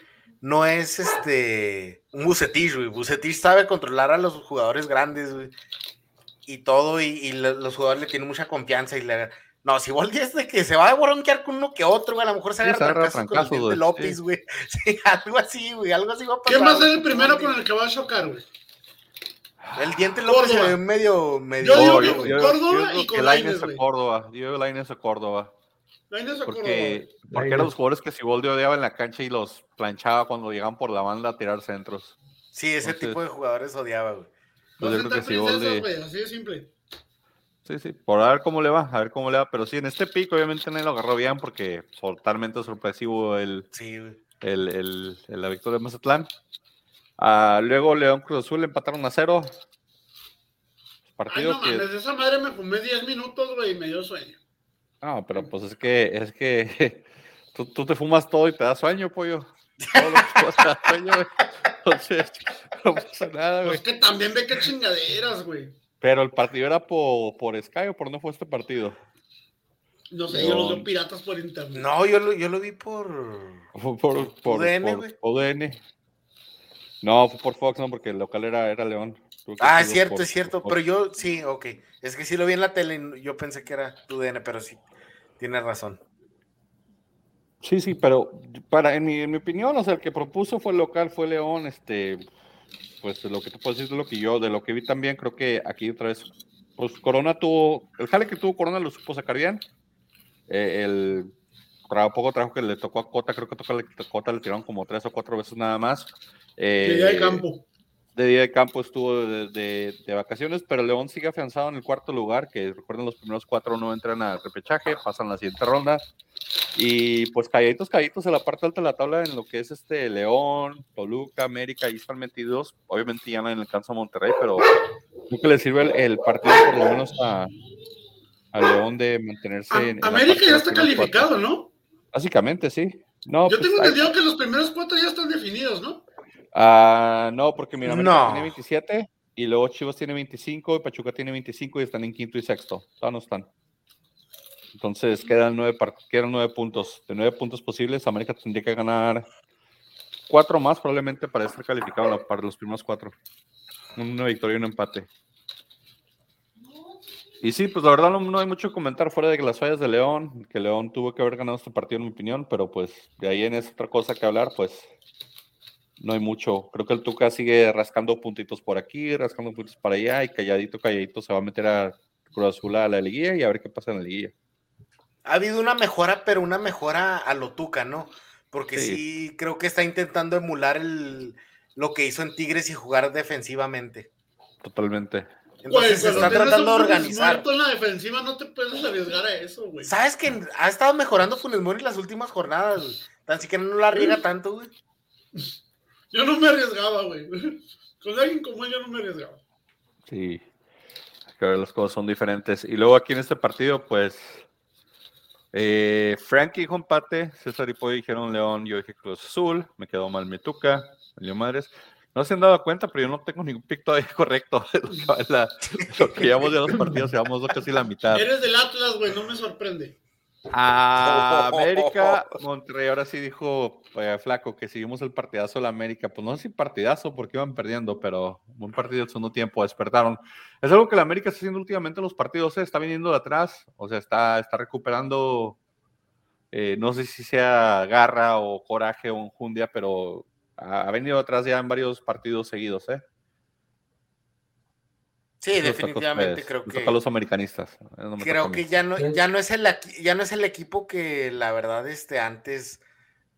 no es este un Bucetich, güey. Bucetich sabe controlar a los jugadores grandes, güey. Y todo, y, y lo- los jugadores le tienen mucha confianza y le no, Siboldi es de que se va a bronquear con uno que otro, güey. A lo mejor se Sí, agarra se agarra trancazos con el trancazos, diente güey, López, sí. güey. Sí, algo así, güey. Algo así va a pasar. ¿Quién va a ser el primero con el que va a chocar, güey? El diente López se ve medio, medio. Yo digo que yo- Córdoba yo y con que Lainez, a. Córdoba, yo digo Lainez a Córdoba, Lainez Córdoba, porque, eran los jugadores que Siboldi odiaba en la cancha y los planchaba cuando llegaban por la banda a tirar centros. Sí, ese Entonces- tipo de jugadores odiaba, güey. Pues yo creo que Siboldi- así de simple. Sí, sí, por a ver cómo le va, a ver cómo le va, pero sí, en este pico obviamente nadie lo agarró bien porque totalmente sorpresivo el, Sí, el, el- el- la victoria de Mazatlán. Ah, luego León Cruz Azul empataron a cero. Ay, Partido no que. mames, de esa madre me fumé 10 minutos, güey, y me dio sueño. No, pero pues es que, es que tú, tú te fumas todo y te da sueño, pollo. Todo lo que te da sueño, güey. Entonces, no pasa nada, Pues güey. que también ve qué chingaderas, güey. Pero el partido era por, por Sky o por no fue este partido. No sé, yo los No. veo piratas por internet. No, yo lo, yo lo vi por. Fue por, por, UDN, por güey. UDN. No, fue por Fox, no, porque el local era, era León. Ah, es cierto, por- es cierto. por Pero yo sí, ok. Es que sí lo vi en la tele y yo pensé que era tu DN, pero sí. Tienes razón. Sí, sí, pero para, en mi, en mi opinión, o sea, el que propuso fue el local, fue León, este, pues lo que te puedo decir de lo que yo, de lo que vi también, creo que aquí otra vez, pues Corona tuvo, el jale que tuvo Corona lo supo sacar bien, eh, el poco trabajo que le tocó a Cota, creo que a Cota le tiraron como tres o cuatro veces nada más. Eh, campo. De día de campo estuvo de, de- de vacaciones, pero León sigue afianzado en el cuarto lugar, que recuerden los primeros cuatro no entran al repechaje, pasan la siguiente ronda. Y pues calladitos, calladitos en la parte alta de la tabla en lo que es este León, Toluca, América, ahí están metidos. Obviamente ya no en el alcanza a Monterrey, pero creo que le sirve el, el partido por lo menos a, a León de mantenerse A- en, América ya está cuatro. calificado, ¿no? Básicamente, sí. No, Yo pues, tengo hay- entendido que los primeros cuatro ya están definidos, ¿no? Ah, no, porque mira, América No. tiene 27 y luego Chivas tiene 25 y Pachuca tiene 25 y están en quinto y sexto. Todavía no están. Entonces quedan nueve, quedan nueve puntos. De nueve puntos posibles, América tendría que ganar cuatro más probablemente para estar calificado para los primeros cuatro. Una victoria y un empate. Y sí, pues la verdad no, no hay mucho que comentar fuera de que las fallas de León, que León tuvo que haber ganado este partido en mi opinión, pero pues de ahí en esa otra cosa que hablar, pues no hay mucho. Creo que el Tuca sigue rascando puntitos por aquí, rascando puntitos para allá y calladito, calladito se va a meter a Cruz Azul a la liguilla y a ver qué pasa en la liguilla. Ha habido una mejora, pero una mejora a lo Tuca, ¿no? Porque Sí. sí, creo que está intentando emular el, lo que hizo en Tigres y jugar defensivamente. Totalmente. Entonces se cuando está tratando de organizar. en la defensiva no te puedes arriesgar a eso, güey. ¿Sabes que ha estado mejorando Funes Mori las últimas jornadas? güey? Tan siquiera no la riega tanto, güey. Yo no me arriesgaba, güey. Con alguien como él yo no me arriesgaba. Sí. que las cosas son diferentes. Y luego aquí en este partido, pues, eh, Frankie dijo empate, César y Pollo dijeron León, yo dije Cruz Azul, me quedó mal Metuca, me madres. No se han dado cuenta, pero yo no tengo ningún pick todavía correcto. de Lo que, la- lo que llevamos de los partidos, llevamos casi la mitad. Eres del Atlas, güey, no me sorprende. A América, Monterrey ahora sí dijo eh, Flaco que seguimos el partidazo de la América. Pues no sé si partidazo porque iban perdiendo, pero un partido del segundo tiempo despertaron. Es algo que la América está haciendo últimamente en los partidos, eh, está viniendo de atrás, o sea, está, está recuperando, eh, no sé si sea garra o coraje o enjundia, pero ha, ha venido de atrás ya en varios partidos seguidos. ¿eh? Sí, definitivamente creo que los americanistas. eh, no creo que ya no, ya no es el ya no es el equipo que la verdad este antes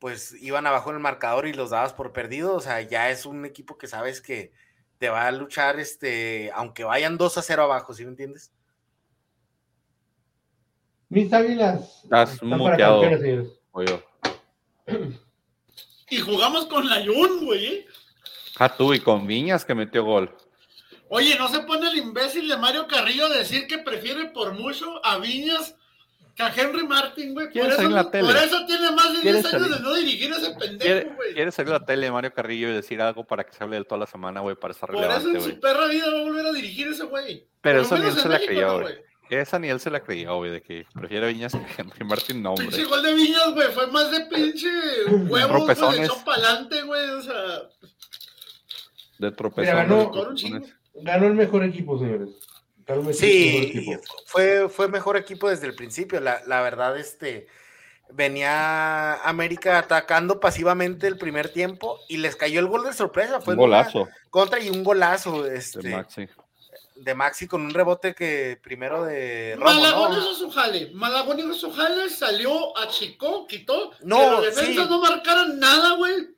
pues iban abajo en el marcador y los dabas por perdido, o sea, ya es un equipo que sabes que te va a luchar este aunque vayan 2 a 0 abajo, ¿sí me entiendes? Mis águilas. Estás muteado. Y jugamos con la Jun, güey. ¿eh? Ah, tú y con Viñas que metió gol. Oye, ¿no se pone el imbécil de Mario Carrillo a decir que prefiere por mucho a Viñas que a Henry Martin, güey? Por ¿Quieres eso, la tele? por eso tiene más de 10 ¿Quieres años salir? de no dirigir a ese pendejo, ¿Quiere, güey. quiere salir a la tele de Mario Carrillo y decir algo para que se hable de él toda la semana, güey, para estar Por eso relevante, en su perra vida va a volver a dirigir ese güey. Pero Por eso ni él se la creyó, no, güey. Esa ni él se la creyó, güey, de que prefiere Viñas que Henry Martin, no, hombre. Pinche gol de Viñas, güey, fue más de pinche huevos, güey, de Tropezones. echó pa'lante, güey, o sea, De Mira, tropezón. ganó- Ganó el mejor equipo, señores. Ganó el mejor Sí, equipo. fue, fue mejor equipo desde el principio. La, la verdad, este venía América atacando pasivamente el primer tiempo y les cayó el gol de sorpresa. Fue Un golazo contra y un golazo este, de Maxi. de Maxi con un rebote que primero de Romo, Malagón ¿no? hizo su jale, Malagón hizo su jale, salió, achicó, quitó, No, que los defensas sí. no marcaran nada, güey.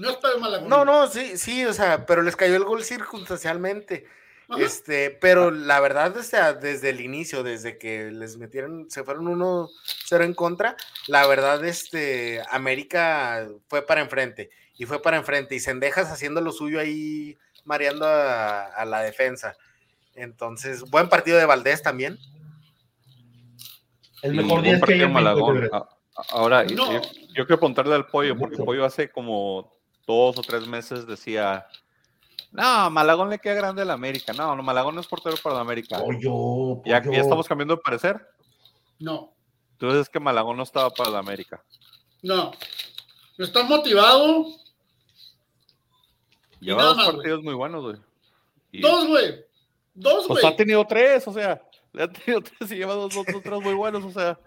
No es para Malagón. No, no, sí, sí, o sea, pero les cayó el gol circunstancialmente. Ajá. Este, pero la verdad, o sea, desde el inicio, desde que les metieron, se fueron 1-0 en contra, la verdad, este, América fue para enfrente y fue para enfrente y Sendejas haciendo lo suyo ahí, mareando a, a la defensa. Entonces, buen partido de Valdés también. El mejor día es que hay en Malagón. Ahora, No. yo, yo quiero preguntarle al pollo, porque Mucho. pollo hace como dos o tres meses decía. No, Malagón le queda grande a la América. No, no, Malagón no es portero para la América. Pollo, Ya, pollo. ya estamos cambiando de parecer. No, Entonces es que Malagón no estaba para la América. no. Está motivado. Y Lleva dos más, partidos muy buenos, güey. Y- Dos, güey. Dos, Pues güey. ha tenido tres, o sea, le ha tenido tres y lleva dos, dos, dos, tres muy buenos, o sea.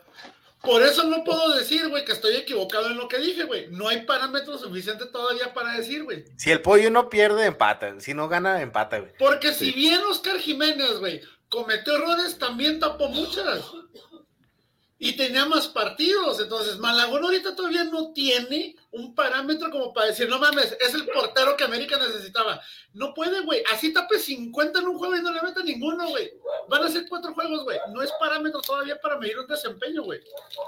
Por eso no puedo decir, güey, que estoy equivocado en lo que dije, güey. No hay parámetros suficientes todavía para decir, güey. Si el pollo no pierde, empata. Si no gana, empata, güey. Porque Sí. si bien Oscar Jiménez, güey, cometió errores, también tapó muchas. Y tenía más partidos. Entonces, Malagón ahorita todavía no tiene un parámetro como para decir, no mames, es el portero que América necesitaba. No puede, güey. Así tape 50 en un juego y no le mete ninguno, güey. Van a ser cuatro juegos, güey. No es parámetro todavía para medir un desempeño, güey.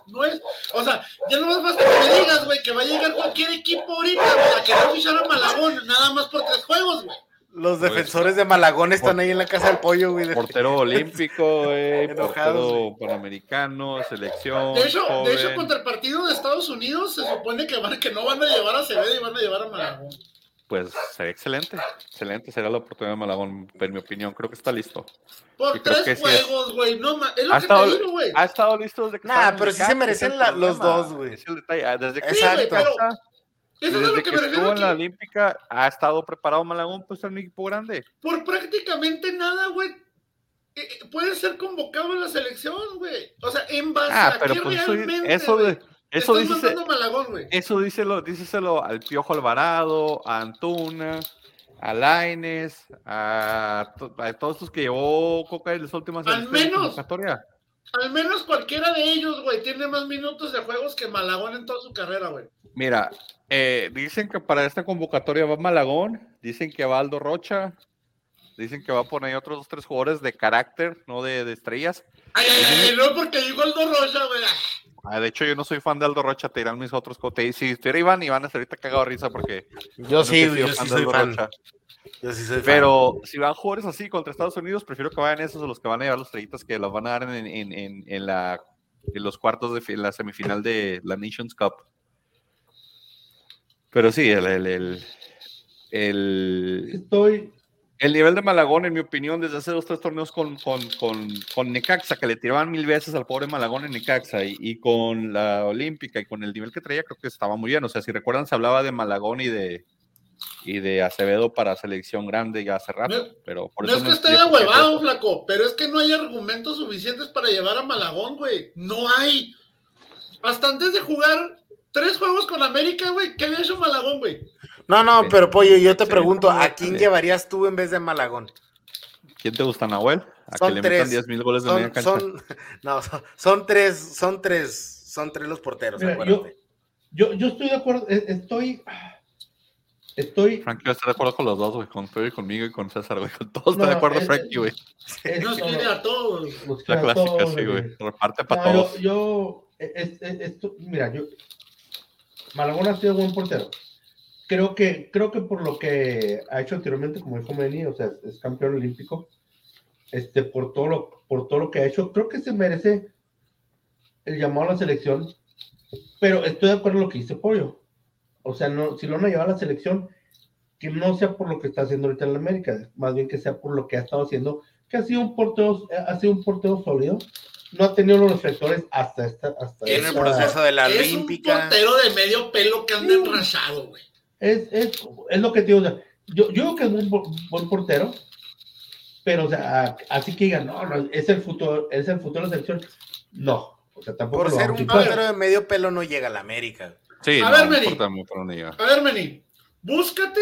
No es. O sea, ya no más basta que me digas, güey, que va a llegar cualquier equipo ahorita, a querer fichar a Malagón, nada más por tres juegos, güey. Los defensores de Malagón están ahí en la casa del pollo, güey. Portero olímpico, güey, portero panamericano, selección. De hecho, de hecho, contra el partido de Estados Unidos se supone que, van, que no van a llevar a Acevedo y van a llevar a Malagón. Pues sería excelente, excelente será la oportunidad de Malagón, en mi opinión, creo que está listo. Por Y tres sí es. juegos, güey. No ma- Es lo Ha que estado, te digo, güey. ha estado listo desde que Nah, pero sí se campo, merecen es la- los dos, güey. es el detalle, ah, Desde que, Sí, Exacto. pero eso es desde lo que que me refiero en la. Olímpica, ha estado preparado Malagón, pues es un equipo grande. Por prácticamente nada, güey. eh, eh, Puede ser convocado en la selección, güey. O sea, en base Ah, a pero qué pues eso, realmente, eso, de- eso dice, a Malagón, güey. eso díselo, díselo al Piojo Alvarado, a Antuna, a Laines, a, to- a todos estos que llevó Coca en las últimas Al menos. Al menos cualquiera de ellos, güey, tiene más minutos de juegos que Malagón en toda su carrera, güey. Mira, eh, dicen que para esta convocatoria va Malagón, dicen que va Aldo Rocha, dicen que va a poner otros dos, tres jugadores de carácter, no de, de estrellas. Ay, ay, ay, no porque dijo Aldo Rocha, güey. Ah, de hecho, yo no soy fan de Aldo Rocha, te dirán mis otros cotes. Si estuviera Iván, Iván estaría ahorita cagado de risa porque. Yo sí, yo sí fan de soy Aldo fan. Rocha. Yo sí soy fan. Pero si van jugadores así contra Estados Unidos, prefiero que vayan esos o los que van a llevar los estrellitas que los van a dar en, en, en, en la, en los cuartos de la semifinal de la Nations Cup. Pero sí, el, el, el, el, Estoy. El nivel de Malagón, en mi opinión, desde hace dos tres torneos con, con, con, con Necaxa, que le tiraban mil veces al pobre Malagón en Necaxa, y, y con la Olímpica y con el nivel que traía, creo que estaba muy bien. O sea, si recuerdan, se hablaba de Malagón y de, y de Acevedo para selección grande ya hace rato, No- pero por No eso es que no esté huevado, flaco, pero es que no hay argumentos suficientes para llevar a Malagón, güey. No hay. Hasta antes de jugar tres juegos con América, güey, ¿qué había hecho Malagón, güey? No, no, pero pollo, yo te Sí, pregunto, ¿a quién sí. llevarías tú en vez de Malagón? ¿Quién te gusta, Nahuel? A Son que le tres. metan 10 mil goles de media Son, cancha. son, no, son, son tres, son tres, son tres los porteros, Mira, acuérdate. Yo, yo estoy de acuerdo. e- Estoy. Estoy. Frankie va a estar de acuerdo con los dos, güey, con y conmigo y con César, güey. Con todos está No, de acuerdo es- Frankie, güey. no, quiere a todos. La clásica, todos, sí, güey. Reparte para No, todos. yo, yo es- es- esto- mira, yo Malagón ha sido buen portero. Creo que, creo que por lo que ha hecho anteriormente, como dijo Meni, o sea, es campeón olímpico, este, por todo lo, por todo lo que ha hecho, creo que se merece el llamado a la selección, pero estoy de acuerdo en lo que dice Pollo. O sea, no, si lo van a llevar a la selección, que no sea por lo que está haciendo ahorita en la América, más bien que sea por lo que ha estado haciendo, que ha sido un portero, ha sido un portero sólido, no ha tenido los reflectores hasta esta, hasta En el proceso de la es Olímpica. un portero de medio pelo que anda enrachado, güey. Es, es, es lo que te digo, o sea, yo, yo creo que es un buen, portero, pero o sea, así que digan, no, no, es el futuro, es el futuro de la selección, no, o sea, tampoco Por lo ser un portero de medio pelo no llega a la América. Sí, A no, ver, Meni. no. A ver, Meni, búscate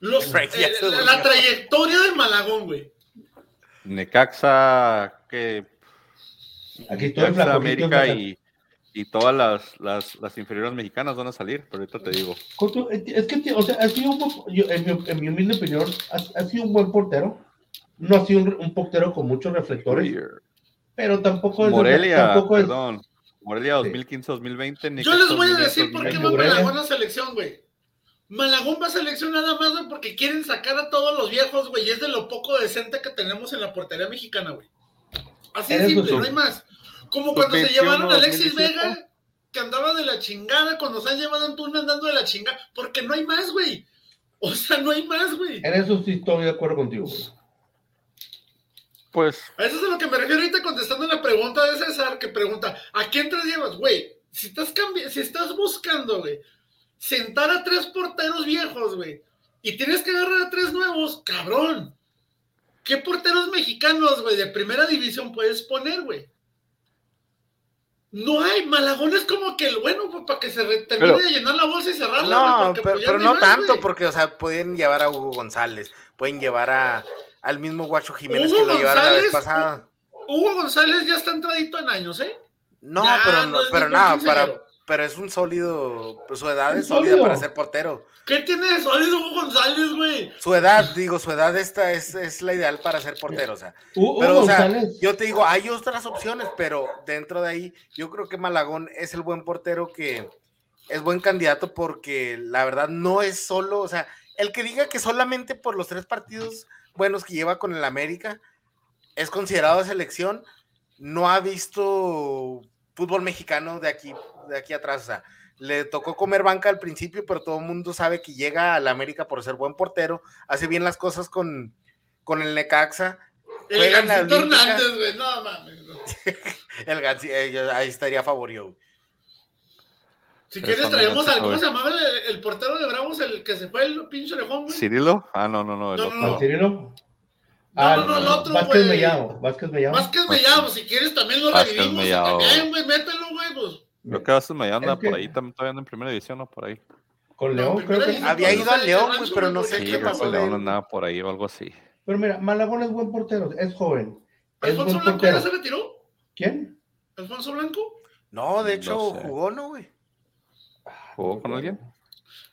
los, eh, la, trayectoria de Malagón, güey. Necaxa, que. Aquí estoy, Necaxa, estoy, América y, y todas las, las, las inferiores mexicanas van a salir, pero ahorita te digo. Coto, Es que, o sea, ha sido un, buen- yo, en, mi, en mi humilde opinión, ha, ha sido un buen portero. No ha sido un, un portero con muchos reflectores, pero tampoco es. Morelia, tampoco es perdón. Morelia 2015-2020. Yo les voy a decir por qué va. Malagón a selección, güey. Malagón va a selección nada más, güey, porque quieren sacar a todos los viejos, güey, y es de lo poco decente que tenemos en la portería mexicana, güey. Así Eso simple, no hay más. Como cuando se 21, llevaron a Alexis 2018. Vega, que andaba de la chingada, cuando se han llevado a Antuna andando de la chingada, porque no hay más, güey. O sea, no hay más, güey. En eso sí estoy de acuerdo contigo. güey. Pues A eso es a lo que me refiero ahorita contestando la pregunta de César, que pregunta, ¿a quién te llevas, güey? Si estás cambi- si estás buscando, güey, sentar a tres porteros viejos, güey, y tienes que agarrar a tres nuevos, cabrón. ¿Qué porteros mexicanos, güey, de primera división puedes poner, güey? No hay, Malagón es como que el bueno, pues, para que se re- termine Pero- de llenar la bolsa y cerrarla. No, güey, porque, pero, pues, pero no más, tanto, porque, o sea, pueden llevar a Hugo González, pueden llevar a, al mismo Guacho Jiménez Hugo que lo llevaron la vez pasada. Hugo González ya está entradito en años, ¿eh? No, Ya, pero, no pero nada, para, pero es un sólido, su edad es sólida sólido. para ser portero. ¿Qué tiene de sólido Hugo González, güey? Su edad, digo, su edad esta es, es la ideal para ser portero, o sea. Pero, o sea, González, yo te digo, hay otras opciones, pero dentro de ahí, yo creo que Malagón es el buen portero que es buen candidato porque la verdad no es solo, o sea, el que diga que solamente por los tres partidos buenos que lleva con el América es considerado de selección, no ha visto fútbol mexicano de aquí, de aquí atrás, o sea, le tocó comer banca al principio, pero todo el mundo sabe que llega al América por ser buen portero, hace bien las cosas con, con el Necaxa, El la Gancito. Hernández, güey, no mames. no. El Gansi- eh, ahí estaría favorio. Si Pero quieres traemos al, ¿cómo se llamaba el, el portero de Bravos, el que se fue el pinche orejón, güey? ¿Cirilo? Ah, no, no, no. El No, otro. no, ¿al Cirilo? No, Ah, no, no, el otro, Vázquez güey. Mellado, Vázquez Mellado. Vázquez Mellado, si quieres también lo Vázquez revivimos. Mellado. También, güey, mételo. Creo que Vázquez me anda Es que- por ahí, también todavía anda en primera división, ¿no? Por ahí. Con León, creo que. Había ido al León, güey, pero no sé Sí, qué creo que pasó de León andaba por ahí o algo así. Pero mira, Malagón es buen portero, es joven. Es ¿Alfonso Blanco ya se retiró? ¿Quién? ¿Alfonso Blanco? No, de hecho No sé. jugó, ¿no, güey? ¿Jugó con alguien?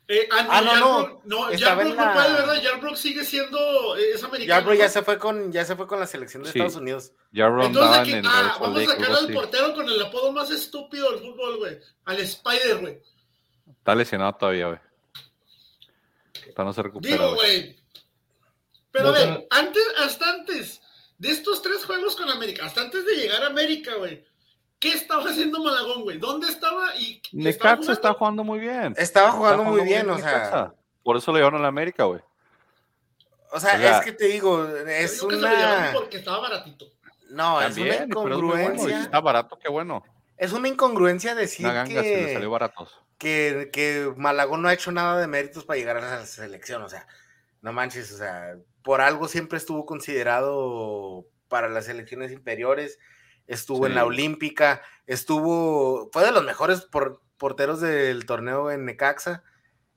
Eh, ah, Ah, no, no. Yarbrough- no, Yarbrough en no la- puede, ¿verdad? Yarbrough sigue siendo, eh, es americano. Ya, bro, ya se fue con, ya se fue con la selección de Sí. Estados Unidos. Ya Entonces, rondaban aquí- en ah, vamos a sacar al portero con el apodo más estúpido del fútbol, güey. Al Spider, güey. Está lesionado todavía, güey. Hasta no se recupera, Digo, güey. güey. Pero No, a ver, antes, hasta antes de estos tres juegos con América, hasta antes de llegar a América, güey, ¿qué estaba haciendo Malagón, güey? ¿Dónde estaba? y estaba Necaxa jugando? está jugando muy bien. Estaba jugando Está muy bien, o Necaxa. sea, Por eso le llevaron a la América, güey. o sea, O sea, es que te digo, es que se lo una, porque estaba baratito. no, es una pero es bueno. incongruencia, Está barato, qué bueno. es una incongruencia decir Una ganga se le que, salió baratos. que, que Malagón no ha hecho nada de méritos para llegar a la selección, o sea, no manches, o sea, por algo siempre estuvo considerado para las selecciones inferiores, estuvo en la. Olímpica, estuvo, fue de los mejores por- porteros del torneo en Necaxa,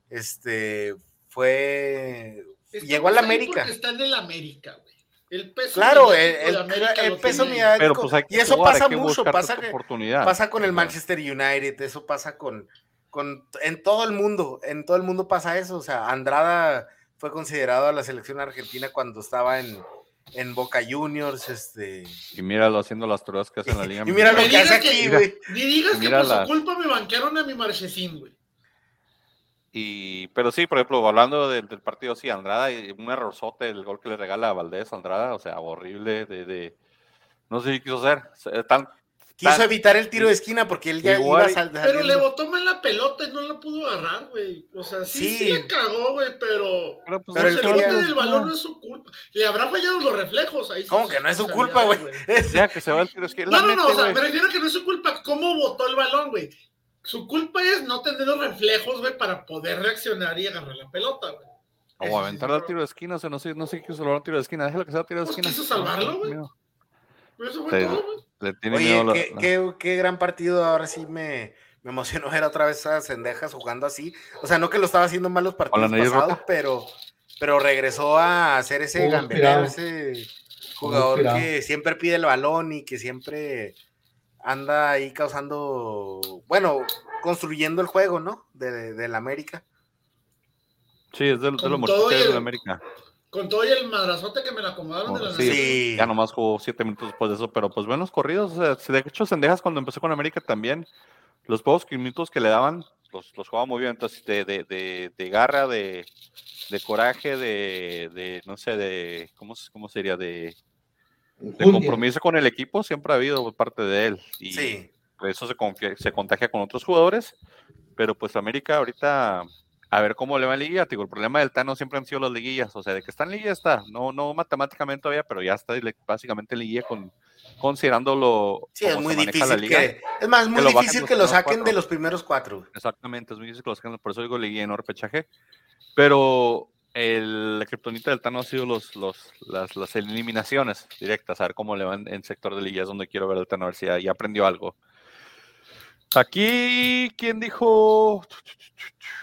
este, fue, llegó a la América. Está en el América, güey. El peso Claro, el, el- América el lo peso Pero pues hay que y eso jugar, pasa hay que mucho, pasa que, oportunidad. pasa con el Manchester United, eso pasa con, con, en todo el mundo, en todo el mundo pasa eso, o sea, Andrada fue considerado a la selección argentina cuando estaba en, en Boca Juniors, este, Y míralo haciendo las trudas que hace en la liga. y mira lo Me que hace aquí, güey. Ni digas que por las- su culpa me banquearon a mi Marchesín, güey. Y, pero sí, por ejemplo, hablando del, del partido, sí, Andrada, y un errorzote, el gol que le regala a Valdés, Andrada, o sea, horrible, de, de no sé qué quiso hacer. Tan, Quiso tan- evitar el tiro de esquina porque él ya Igual- iba sal- Pero le botó mal la pelota y no la pudo agarrar, güey. O sea, sí, sí, Sí. le cagó, güey, pero. pero, pues, Pero el quería- del balón no es su culpa. Le habrá fallado los reflejos ahí. sí ¿Cómo que no es su culpa, güey? Ya que se va el tiro de esquina. No, no, no, o sea, me refiero a que no es su culpa cómo botó el balón, güey. Su culpa es no tener los reflejos, güey, para poder reaccionar y agarrar la pelota, güey. O es al tiro de esquina, o sea, no sé, no sé qué quiso un tiro de esquina, déjalo que sea tiro de Pues esquina. quiso salvarlo, güey. Pero Eso fue Sí. todo, güey. Le tiene miedo Oye, la- qué, la- qué- qué gran partido, ahora sí me, me emocionó ver otra vez a Cendejas jugando así. O sea, no que lo estaba haciendo mal los partidos pasados, pero, pero regresó a hacer ese inspirado. ese jugador que siempre pide el balón y que siempre anda ahí causando, bueno, construyendo el juego, ¿no? De, del América. Sí, es de, de lo mejor que de América. Con todo y el madrazote que me la acomodaron de la Sí. Sí. Ya nomás jugó siete minutos después de eso, pero pues buenos corridos. O sea, si de hecho, Sendejas cuando empezó con América también, los pocos minutos que le daban, los, los jugaba muy bien. Entonces, de, de, de, de garra, de, de coraje, de, de, no sé, de, ¿cómo, cómo sería? De, compromiso con el equipo, siempre ha habido por parte de él. Y Sí. por eso se, confia- se contagia con otros jugadores. Pero pues América ahorita, a ver cómo le va en liguilla. Digo, el problema del Tano siempre han sido las liguillas. O sea, de que está en liguilla está. No, no matemáticamente todavía, pero ya está le- básicamente en liguilla con, considerándolo. Sí, es muy la difícil liga. que, es más, muy lo bajen difícil que lo saquen de los primeros cuatro. Exactamente, es muy difícil que los saquen, por eso digo liguilla en repechaje. Pero el, la kriptonita del Tano ha sido los, los, las, las eliminaciones directas, a ver cómo le van en sector de liguillas, donde quiero ver al Tano, a ver si ya, ya aprendió algo. Aquí, ¿quién dijo?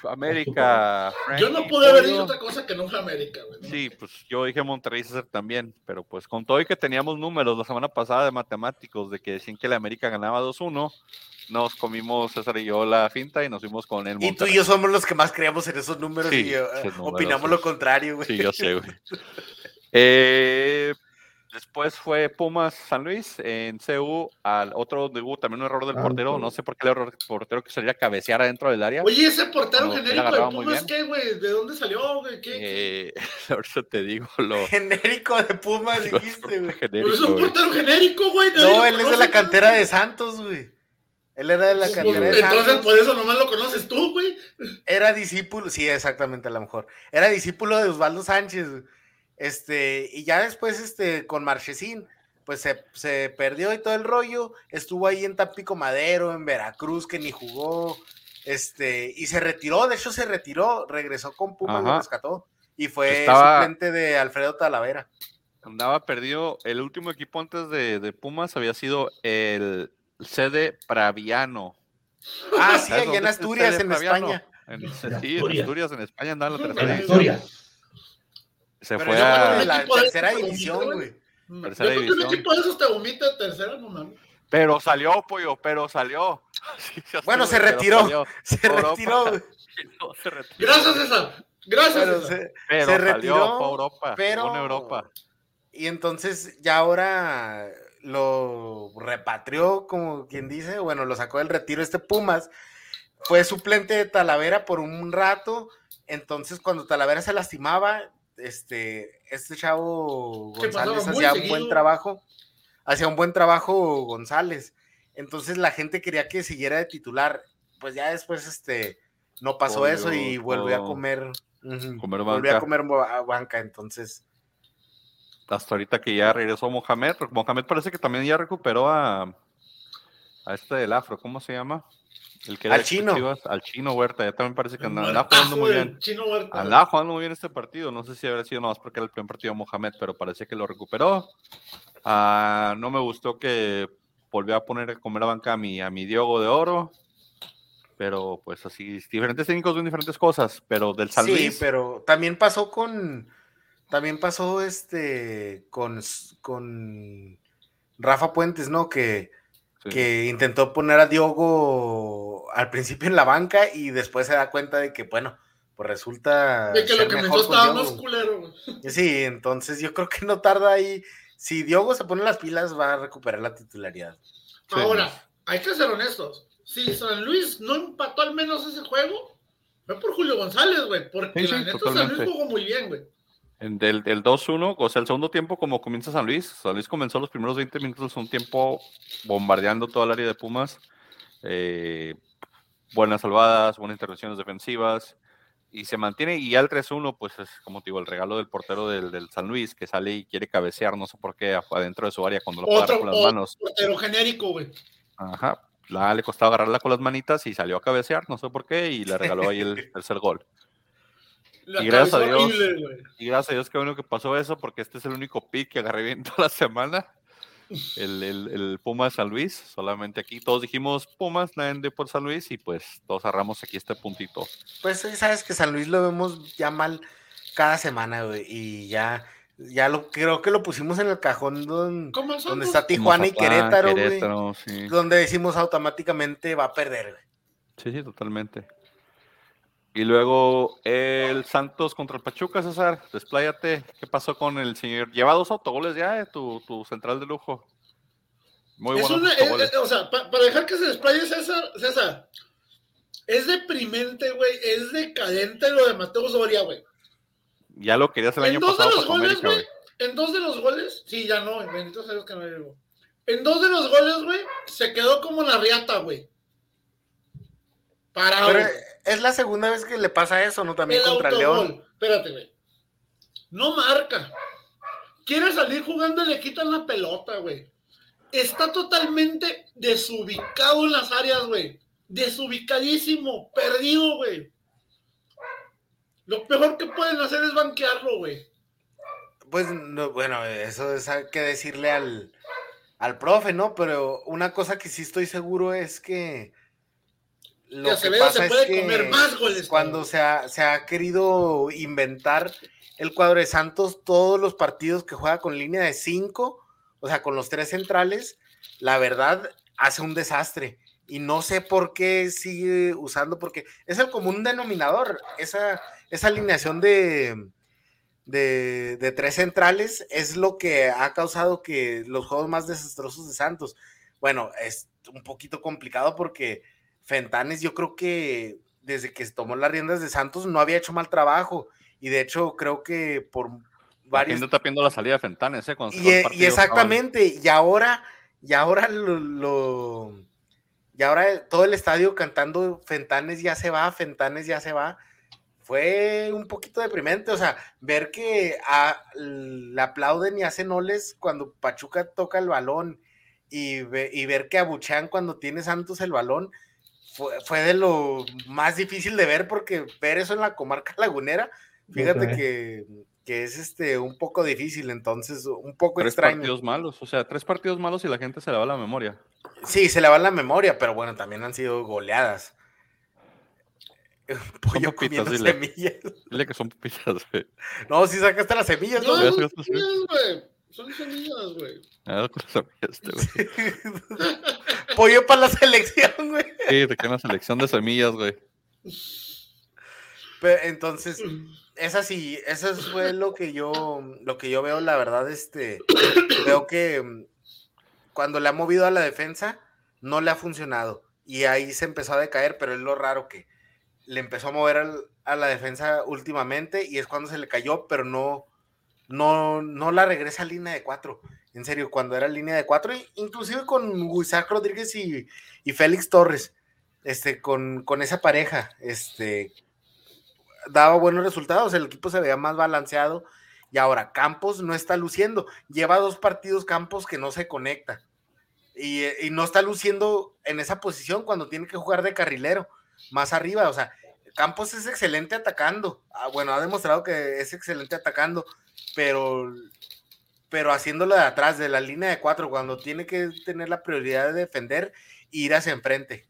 América. Yo no pude haber dicho otra cosa que no fue América, güey. Sí, pues yo dije Monterrey César también, pero pues con todo y que teníamos números la semana pasada de matemáticos de que decían que la América ganaba 2-1, nos comimos César y yo la finta y nos fuimos con el Y tú Monterrey. y yo somos los que más creíamos en esos números Sí, y eh, opinamos sí. lo contrario, güey. Sí, yo sé, güey. Eh, después fue Pumas San Luis en CU, al otro donde hubo también un error del Ah, portero, pues. no sé por qué el error del portero que salía a cabecear adentro del área. Oye, ese portero genérico de Pumas. ¿qué, güey? ¿De dónde salió, güey? ¿Qué? Eh, ahorita te digo lo Genérico de Pumas, dijiste, güey. Pero es un güey. portero genérico, güey. No, lo él es de la cantera güey. de Santos, güey. Él era de la Pues, cantera de Entonces, Santos. por eso nomás lo conoces tú, güey. Era discípulo, sí, exactamente, a lo mejor. Era discípulo de Osvaldo Sánchez. güey. Este, y ya después, este, con Marchesín, pues se, se perdió y todo el rollo. Estuvo ahí en Tampico Madero, en Veracruz, que ni jugó. Este, y se retiró, de hecho se retiró, regresó con Pumas, lo Ajá. rescató. Y fue Estaba- suplente de Alfredo Talavera. andaba perdido. El último equipo antes de, de Pumas había sido el CD Praviano. Ah, sí, ¿Sabes allá en Asturias, en? España. En, sí, en Asturias. En España andaba en la tercera En. Asturias. Se Pero fue yo a... la tercera división, güey. Tercera Yo creo que un división. equipo de esos te vomita en tercera, no mames. Pero salió, pollo, pero salió. Sí, Bueno, se retiró. salió. Se Europa. retiró, güey. No, se retiró. Gracias, César. Gracias, Pero César. se- Pero se salió, retiró, fue a Europa. pero- en Europa. Y entonces ya ahora lo repatrió, como quien dice, bueno, lo sacó del retiro este Pumas. Fue suplente de Talavera por un rato. Entonces, cuando Talavera se lastimaba, este, este chavo González hacía un buen trabajo. Hacía un buen trabajo González. Entonces la gente quería que siguiera de titular. Pues ya después este no pasó eso y volvió a todo. comer. Comer volvió a banca. comer ba- banca. Entonces. Hasta ahorita que ya regresó Mohamed. Mohamed parece que también ya recuperó a, a este del afro. ¿Cómo se llama? El que Al chino. Chivas, al chino Huerta. Ya también parece que andaba, jugando muy bien. Chino Huerta. Andaba jugando muy bien este partido. No sé si habría sido nomás porque era el primer partido de Mohamed, pero parece que lo recuperó. Ah, no me gustó que volvió a poner a comer a banca a mi, a mi Diogo de Oro. Pero pues así, diferentes técnicos ven diferentes cosas. Pero del San sí, pero también pasó con. También pasó este. con, con Rafa Puentes, ¿no? Que, sí. que intentó poner a Diogo al principio en la banca y después se da cuenta de que, bueno, pues resulta. De que lo que estaba más culero, güey. Sí, entonces yo creo que no tarda ahí. Si Diogo se pone las pilas, va a recuperar la titularidad. Sí. Ahora, hay que ser honestos. Si San Luis no empató al menos ese juego, fue por Julio González, güey. Porque Sí, sí, la neta San. Luis jugó muy bien, güey. Del, del 2-1, o sea, el segundo tiempo, como comienza San Luis, San Luis comenzó los primeros 20 minutos segundo tiempo bombardeando toda el área de Pumas. eh, buenas salvadas, buenas intervenciones defensivas, y se mantiene. Y ya el 3-1, pues es como te digo, el regalo del portero del, del San Luis, que sale y quiere cabecear, no sé por qué, adentro de su área cuando lo Otro, con las manos. portero genérico, güey. Ajá. La, le costaba agarrarla con las manitas y salió a cabecear, no sé por qué, y le regaló ahí el tercer gol. La Y gracias a Dios. horrible. Y gracias a Dios que bueno que pasó eso, porque este es el único pick que agarré bien toda la semana. El, el, el Pumas San Luis, solamente aquí todos dijimos Pumas, nadie de por San Luis, y pues todos agarramos aquí este puntito. Pues sí, sabes que San Luis lo vemos ya mal cada semana, güey. Y ya, ya lo creo que lo pusimos en el cajón don- ¿Cómo el donde está Tijuana y Querétaro, güey. Sí. Donde decimos automáticamente va a perder, güey. sí, sí, totalmente. Y luego el Santos contra el Pachuca, César, despláyate. ¿Qué pasó con el señor? Lleva dos autogoles ya, eh, tu, tu central de lujo. Muy Es es- autogoles. es- o sea, pa- para dejar que se desplaye César, César, es deprimente, güey, es decadente lo de Mateo Soria, güey. Ya lo querías el En año dos de pasado los para goles, América, güey. En dos de los goles, sí, ya no, bendito sea Dios que no llegó. En dos de los goles, güey, se quedó como la riata, güey. Parado. Pero güey. Es la segunda vez que le pasa eso, ¿no? También el contra el autogol. León. Espérate, güey. No marca. Quiere salir jugando y le quitan la pelota, güey. Está totalmente desubicado en las áreas, güey. Desubicadísimo, perdido, güey. Lo peor que pueden hacer es banquearlo, güey. Pues no, bueno, eso es hay que decirle al, al profe, ¿no? Pero una cosa que sí estoy seguro es que lo Que pasa se es que comer más goles, cuando se ha, se ha querido inventar el cuadro de Santos, todos los partidos que juega con línea de cinco, o sea, con los tres centrales, la verdad hace un desastre. Y no sé por qué sigue usando, porque es el común denominador, esa, esa alineación de, de, de tres centrales es lo que ha causado que los juegos más desastrosos de Santos. Bueno, es un poquito complicado porque Fentanes yo creo que desde que se tomó las riendas de Santos no había hecho mal trabajo y de hecho creo que por varios... está la salida de Fentanes, ¿eh? Y, e- y exactamente, y ahora, y ahora lo, lo- y ahora todo el estadio cantando Fentanes ya se va, Fentanes ya se va, fue un poquito deprimente, o sea, ver que a- le aplauden y hacen oles cuando Pachuca toca el balón y, ve- y ver que abuchean cuando tiene Santos el balón, fue, fue de lo más difícil de ver porque ver eso en la comarca lagunera, fíjate que, que es este un poco difícil, entonces un poco Tres extraño. partidos malos, o sea, tres partidos malos y la gente se le va la memoria. Sí, se le va la memoria, pero bueno, también han sido goleadas. Pollo papitas, comiendo dile. semillas. Dile que son pupitas, güey. No, sí sacaste las semillas, No, son semillas, güey. Son semillas, güey. Ah, con las semillas, este, güey. Pollo para la selección, güey. Sí, te queda una selección de semillas, güey. Pero, entonces, es así, eso fue lo que yo, lo que yo veo, la verdad, este, veo que mm, cuando le ha movido a la defensa, no le ha funcionado. Y ahí se empezó a decaer, pero es lo raro que le empezó a mover al, a la defensa últimamente y es cuando se le cayó, pero no, no, no la regresa a línea de cuatro. En serio, cuando era línea de cuatro, inclusive con Isaac Rodríguez y, y, Félix Torres, este, con, con esa pareja, este, daba buenos resultados, el equipo se veía más balanceado y ahora Campos no está luciendo, lleva dos partidos Campos que no se conecta y, y no está luciendo en esa posición cuando tiene que jugar de carrilero, más arriba, o sea, Campos es excelente atacando. Ah, bueno, ha demostrado que es excelente atacando, pero, pero haciéndolo de atrás, de la línea de cuatro, cuando tiene que tener la prioridad de defender, ir hacia enfrente.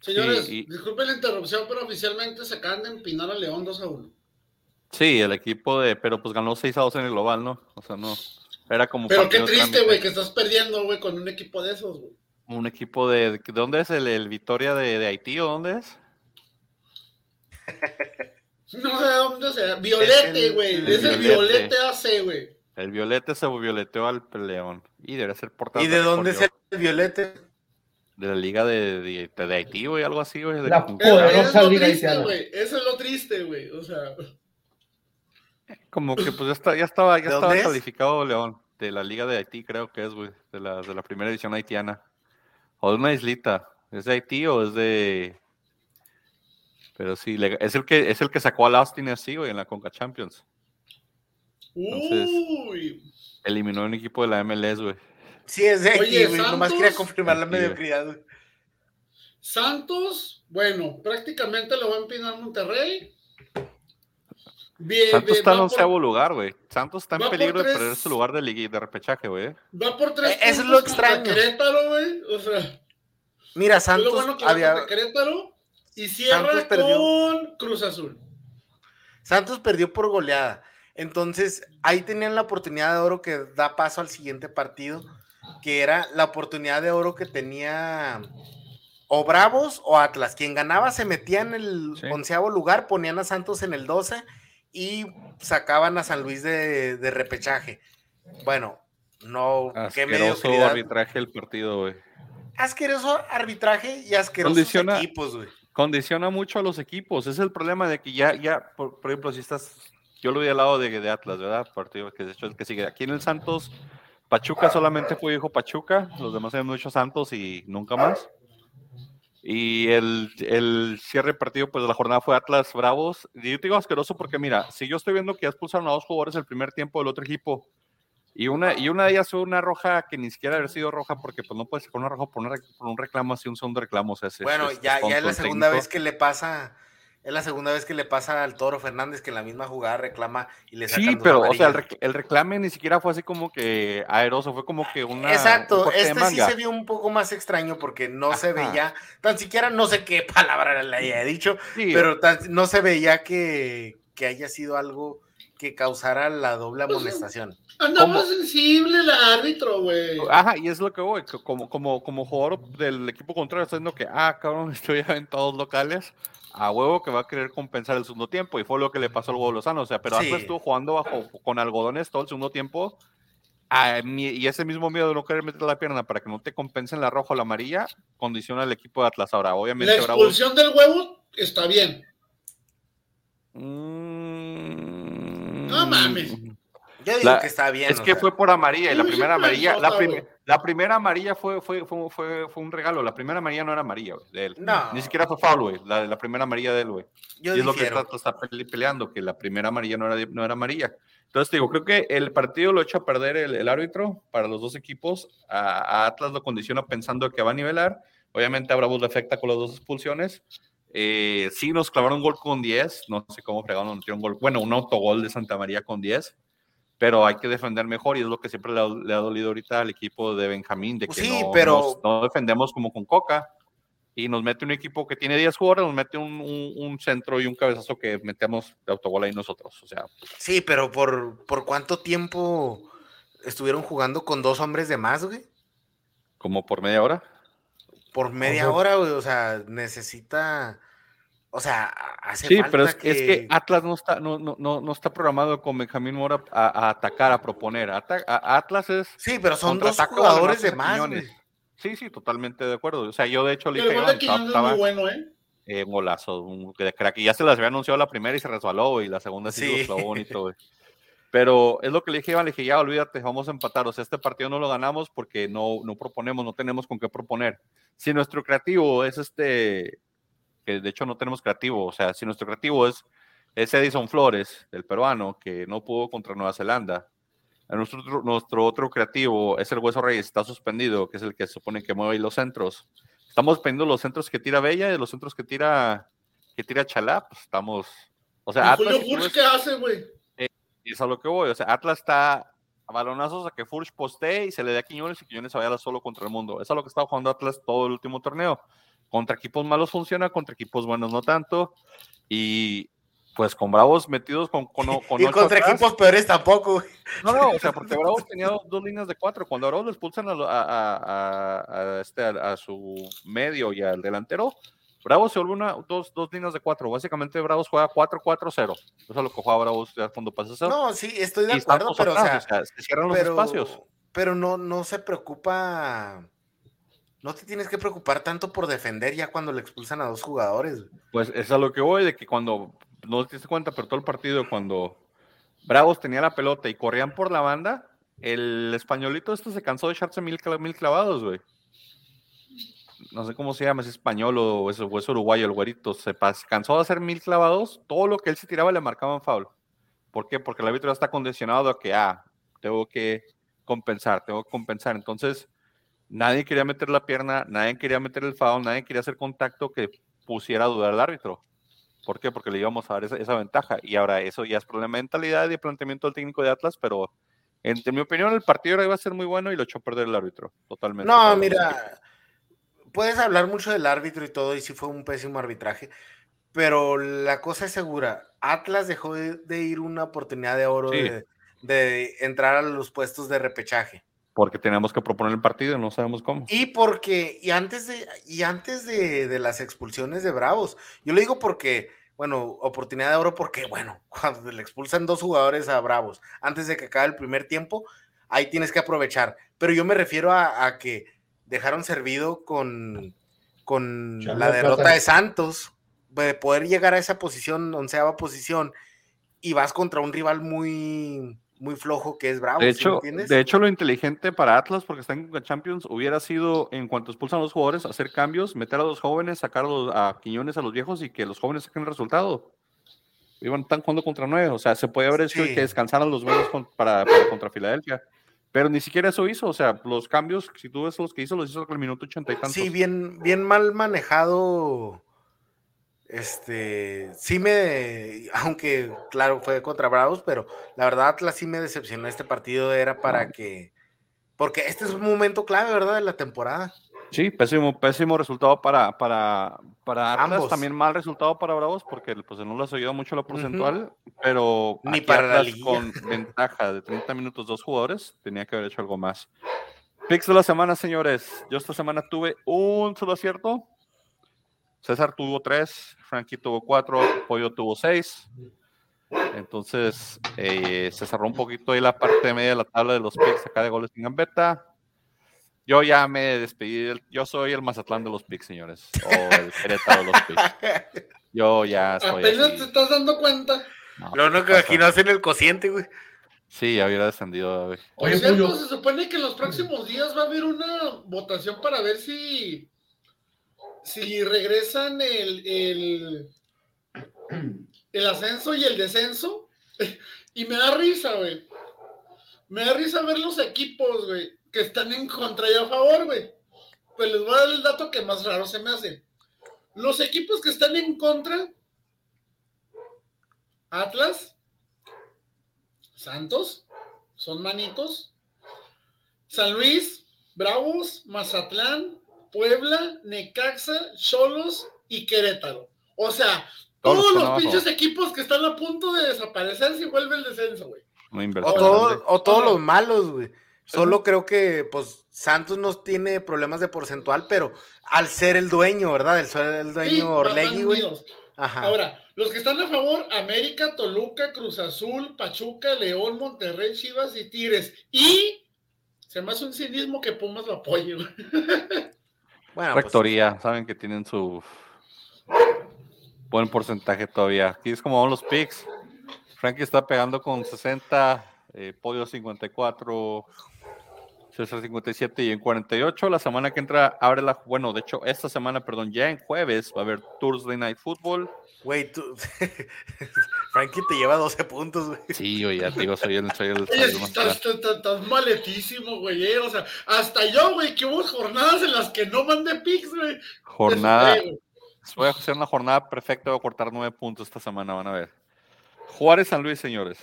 Señores, disculpen la interrupción, pero oficialmente se acaban de empinar a León 2 a 1. Sí, el equipo de, pero pues ganó 6 a 2 en el global, ¿no? O sea, no. Era como. Pero qué triste, güey, que estás perdiendo, güey, con un equipo de esos, güey. Un equipo de. ¿De dónde es el, el Victoria de, de Haití o dónde es? No sé dónde sea. Violete, güey. Es el Violete AC, güey. El Violete se violeteó al León. Y debe ser portado. ¿Y de dónde es el Violete? De la liga de, de, de Haití, güey, algo así, güey. La poderosa liga haitiana. Eso es lo triste, güey. O sea. Como que pues ya, está, ya estaba, ya estaba calificado León. De la liga de Haití, creo que es, güey. De la, de la primera edición haitiana. O de una islita. ¿Es de Haití o es de pero sí, es el que es el que sacó a Austin así, güey, en la Conca Champions. Entonces, eliminó un equipo de la MLS, güey. Sí, es de aquí, güey. Nomás quería confirmar la mediocridad, güey. Santos, bueno, prácticamente lo va a empinar Monterrey. Bien, Santos está en onceavo lugar, güey. Santos está en peligro de perder su lugar de, de repechaje, güey. Va por tres. Eso es lo extraño. Querétaro, güey. O sea. Mira, Santos. Lo bueno que había... Querétaro y cierra con Cruz Azul. Santos perdió por goleada. Entonces, ahí tenían la oportunidad de oro que da paso al siguiente partido, que era la oportunidad de oro que tenía o Bravos o Atlas. Quien ganaba se metía en el onceavo lugar, ponían a Santos en el 12 y sacaban a San Luis de, repechaje. Bueno, no, asqueroso qué arbitraje el partido, güey. Asqueroso arbitraje y asquerosos equipos, güey condiciona mucho a los equipos. Es el problema de que ya, ya por, ejemplo, si estás, yo lo vi al lado de, de Atlas, ¿verdad? Partido que de hecho el que sigue. Aquí en el Santos, Pachuca solamente fue hijo Pachuca, los demás hemos hecho Santos y nunca más. Y el, el cierre partido, pues de la jornada fue Atlas Bravos. Y yo te digo asqueroso porque, mira, si yo estoy viendo que ya expulsaron a dos jugadores el primer tiempo del otro equipo, y una, y una de ellas fue una roja que ni siquiera haber sido roja porque pues no puedes con una roja por, un reclamo así, un segundo reclamo. bueno, ya, ya es la segunda vez que le pasa, es la segunda vez que le pasa al Toro Fernández que en la misma jugada reclama y le sacan Sí, pero o sea, el, reclame ni siquiera fue así como que aeroso, fue como que una... Exacto, este sí se vio un poco más extraño porque no se veía, tan siquiera no sé qué palabra le haya dicho, pero no se veía que, que haya sido algo que causara la doble pues, amonestación. Anda más sensible el árbitro, güey. Ajá, y es lo que voy, como, como, como jugador del equipo contrario, estoy diciendo que, ah, cabrón, estoy en todos locales, a huevo que va a querer compensar el segundo tiempo, y fue lo que le pasó al huevo Lozano, o sea, pero sí. estuvo jugando bajo, con algodones todo el segundo tiempo, y ese mismo miedo de no querer meter la pierna para que no te compensen la roja o la amarilla, condiciona al equipo de Atlas. Ahora, obviamente. La expulsión del huevo está bien. Mmm no mames. Yo digo que está bien. Es que fue por amarilla y la primera amarilla, la, la, primera amarilla fue, fue, fue, fue, un regalo. La primera amarilla no era amarilla de él. No. Ni siquiera fue foul, güey. La, la primera amarilla de él, güey. Y es lo que está, está, peleando, que la primera amarilla no era, no era amarilla. Entonces, digo, creo que el partido lo echa a perder el, el árbitro para los dos equipos. A, Atlas lo condiciona pensando que va a nivelar. Obviamente a Bravos le afecta con las dos expulsiones. Eh, sí, nos clavaron un gol con 10. No sé cómo fregaron, un gol. Bueno, un autogol de Santa María con 10. Pero hay que defender mejor y es lo que siempre le ha, dolido ahorita al equipo de Benjamín, de que no, pero... no defendemos como con Coca y nos mete un equipo que tiene 10 jugadores, nos mete un, centro y un cabezazo que metemos de autogol ahí nosotros. O sea, sí, pero ¿por, ¿por cuánto tiempo estuvieron jugando con dos hombres de más, güey? ¿Como por media hora? Por media hora, güey, o sea, necesita O sea, hace Sí, falta pero es, que... es que Atlas no está, no, no, no, no está programado con Benjamín Mora a, a atacar, a proponer. Ata- a- Atlas es Sí, pero son dos jugadores de más, güey. Sí, sí, totalmente de acuerdo. O sea, yo de hecho le El dije, gol de "Iván, Quiñones es estaba muy bueno, ¿eh? eh, un golazo, un de crack. Y ya se las había anunciado la primera y se resbaló, y la segunda sí, Sí. lo bonito, güey. Pero es lo que le dije, Iván, le dije, ya, olvídate, vamos a empatar. O sea, este partido no lo ganamos porque no, no proponemos, no tenemos con qué proponer. Si nuestro creativo es este, que de hecho no tenemos creativo, o sea, si nuestro creativo es, es Edison Flores, el peruano, que no pudo contra Nueva Zelanda, nuestro, otro- nuestro otro creativo es el Hueso Reyes, está suspendido, que es el que se supone que mueve ahí los centros. Estamos dependiendo los centros que tira Bella y los centros que tira, que tira Chalá, pues estamos... O sea, ¿Y Atlas, Julio ves- qué hace, güey? Y es a lo que voy. O sea, Atlas está a balonazos a que Furch postee y se le dé a Quiñones y Quiñones se vaya solo contra el mundo. Es lo que está jugando Atlas todo el último torneo. Contra equipos malos funciona, contra equipos buenos no tanto. Y pues con Bravos metidos con, con, con Y contra atrás- equipos peores tampoco. No, no, o sea, porque Bravos tenía dos, dos líneas de cuatro. Cuando a Bravos le expulsan a, a- a- a- a este, a, a su medio y al delantero, Bravos se vuelve una, dos, dos líneas de cuatro. Básicamente Bravos juega 4-4-0. Eso es lo que juega Bravos ya cuando pasa eso. No, sí, estoy de acuerdo, pero o sea, se cierran los pero, espacios. pero no, no se preocupa. No te tienes que preocupar tanto por defender ya cuando le expulsan a dos jugadores. Pues es a lo que voy, de que cuando, no te diste cuenta, pero todo el partido, cuando Bravos tenía la pelota y corrían por la banda, el españolito este se cansó de echarse mil, mil clavados, güey. No sé cómo se llama, es español o es, o es uruguayo, el güerito. Se pas- cansó de hacer mil clavados, todo lo que él se tiraba le marcaban foul. ¿Por qué? Porque el árbitro ya está condicionado a que, ah, tengo que compensar, tengo que compensar. Entonces, nadie quería meter la pierna, nadie quería meter el foul, nadie quería hacer contacto que pusiera a dudar al árbitro. ¿Por qué? Porque le íbamos a dar esa, esa ventaja. Y ahora eso ya es problema de mentalidad y de planteamiento del técnico de Atlas, pero en, en mi opinión el partido iba a ser muy bueno y lo echó a perder el árbitro, totalmente. No, mira, puedes hablar mucho del árbitro y todo, y sí fue un pésimo arbitraje, pero la cosa es segura. Atlas dejó de, ir una oportunidad de oro Sí. de, de entrar a los puestos de repechaje. Porque teníamos que proponer el partido no sabemos cómo. Y porque, y antes de, y antes de, de las expulsiones de Bravos, yo lo digo porque, bueno, oportunidad de oro porque, bueno, cuando le expulsan dos jugadores a Bravos antes de que acabe el primer tiempo, ahí tienes que aprovechar. Pero yo me refiero a, a que dejaron servido con, con la derrota plata. de Santos, de poder llegar a esa posición, onceava posición, y vas contra un rival muy, muy flojo que es Bravos. De ¿sí me hecho, de hecho, lo inteligente para Atlas, porque están en Champions, hubiera sido, en cuanto expulsan a los jugadores, hacer cambios, meter a los jóvenes, sacar a, los- a Quiñones a los viejos y que los jóvenes saquen el resultado. Iban, están jugando contra nueve, o sea, se puede haber hecho Sí. que descansaran los buenos con- para, para contra Filadelfia. Pero ni siquiera eso hizo, o sea, los cambios, si tú ves los que hizo, los hizo con el minuto ochenta y tantos. Sí, bien, bien mal manejado. Este, sí me, aunque claro, fue contra Bravos, pero la verdad Atlas sí me decepcionó este partido, era para que, porque este es un momento clave, ¿verdad? De la temporada. Sí, pésimo, pésimo resultado para, para, para Atlas, Ambos. también mal resultado para Bravos, porque pues, no les ayuda mucho la porcentual, pero Ni aquí para la Atlas con ventaja de 30 minutos, dos jugadores, tenía que haber hecho algo más. Picks de la semana, señores. Yo esta semana tuve un solo acierto. César tuvo tres, Frankie tuvo cuatro, Pollo tuvo seis. Entonces, eh, se cerró un poquito ahí la parte media de la tabla de los picks acá de goles en gambeta. Yo ya me despedí. del- yo soy el Mazatlán de los picks, señores. O el Querétaro de los picks. Yo ya estoy. Apenas te estás dando cuenta. No, Lo único no hacen el cociente, güey. Sí, ya hubiera descendido. Oye, cierto, se supone que en los próximos días va a haber una votación para ver si, si regresan el, el, el ascenso y el descenso. Y me da risa, güey. Me da risa ver los equipos, güey, que están en contra y a favor, güey. Pues les voy a dar el dato que más raro se me hace. Los equipos que están en contra, Atlas, Santos, son manitos. San Luis, Bravos, Mazatlán, Puebla, Necaxa, Cholos y Querétaro. O sea, Todos los abajo. pinches equipos que están a punto de desaparecer si vuelve el descenso, güey. O, todo- o todos los malos, güey. Solo creo que, pues, Santos no tiene problemas de porcentual, pero al ser el dueño, ¿verdad? El ser el dueño Sí, Orlegui, güey. Ajá. Ahora, los que están a favor, América, Toluca, Cruz Azul, Pachuca, León, Monterrey, Chivas y Tigres. Y se me hace un cinismo que Pumas lo apoye. güey. Bueno, pues, Rectoría, saben que tienen su buen porcentaje todavía. Aquí es como van los picks. Frankie está pegando con 60, eh, Podio 54, César 57 y en 48. La semana que entra abre la. Bueno, de hecho, esta semana, perdón, ya en jueves va a haber Thursday Night Football. güey, tú. Frankie te lleva 12 puntos, güey. Sí, oye, digo, soy el. Soy el, Oye, estás, maletísimo, güey. eh, O sea, hasta yo, güey, que hubo jornadas en las que no mandé pics, güey. Jornada. Eso, güey. Voy a hacer una jornada perfecta. Voy a cortar nueve puntos esta semana, van a ver. Juárez San Luis, señores.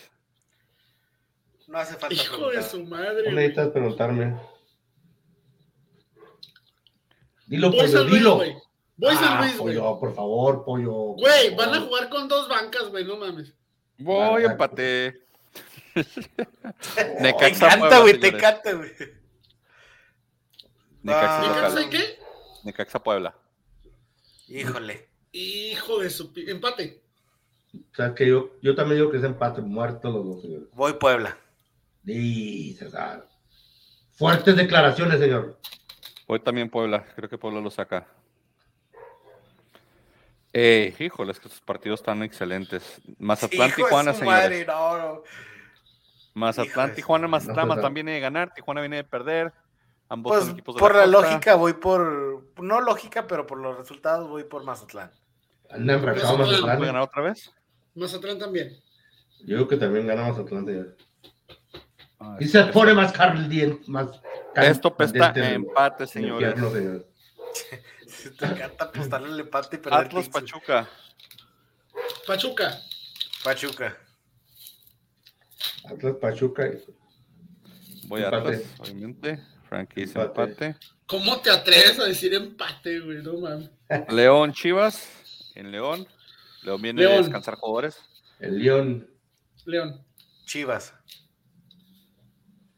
No hace falta. Hijo de su madre. No güey. necesitas preguntarme. Dilo, Voy pollo, San Luis, dilo. güey. Voy San Ah, Luis, güey. pollo, por favor, pollo. Güey, van a jugar con dos bancas, güey, no mames. Voy, empate. Te Necaxa, encanta, Puebla, güey, te señores. encanta, güey. Necaxa Ah. ¿Necaxa y qué? Necaxa Puebla. Híjole. Hijo de su... Empate. O sea, que yo, yo también digo que es empate, muertos los dos, señor. Voy Puebla. César. Fuertes declaraciones, señor. Hoy también Puebla, creo que Puebla lo saca. Eh, híjole, es que estos partidos están excelentes. Mazatlán, Tijuana, señores. madre, no, no. Mazatlán, Tijuana, Mazatlán, no, Mazatlán viene de ganar, Tijuana viene de perder. Ambos Pues son equipos de por la lógica voy por. No lógica, pero por los resultados voy por Mazatlán. Anda enrachado Mazatlán. ¿Puede ganar otra vez? Mazatlán también. Yo digo que también gana Mazatlán, señor. Y se pone más caliente, más Esto pesta empate, señores. infierno, señor. Te encanta apostarle el empate y perder. Atlas. Pachuca. Pachuca. Pachuca. Atlas Pachuca. Voy a. Atlas, obviamente. Frankie dice Empate. empate. ¿Cómo te atreves a decir empate, güey? No mames. León Chivas. En León. León viene de León. descansar jugadores. El León. León. Chivas.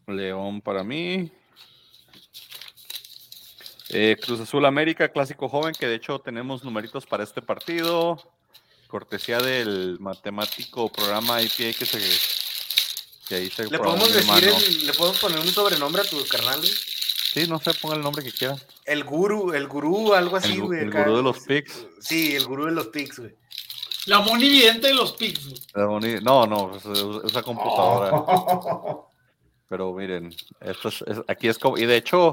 León para mí. Eh, Cruz Azul América, clásico joven, que de hecho tenemos numeritos para este partido. Cortesía del matemático programa IPA que se. Que ahí se ¿Le podemos decir, el- le podemos poner un sobrenombre a tu carnal, güey? Sí, no sé, ponga el nombre que quieran. El gurú, el gurú, algo así, El güey. el acá. gurú de los picks. Sí, el gurú de los picks, güey. La monividente de los pics, boni- No, no, es, es- esa computadora. Oh. Pero miren, esto es, es- aquí es como. Y de hecho,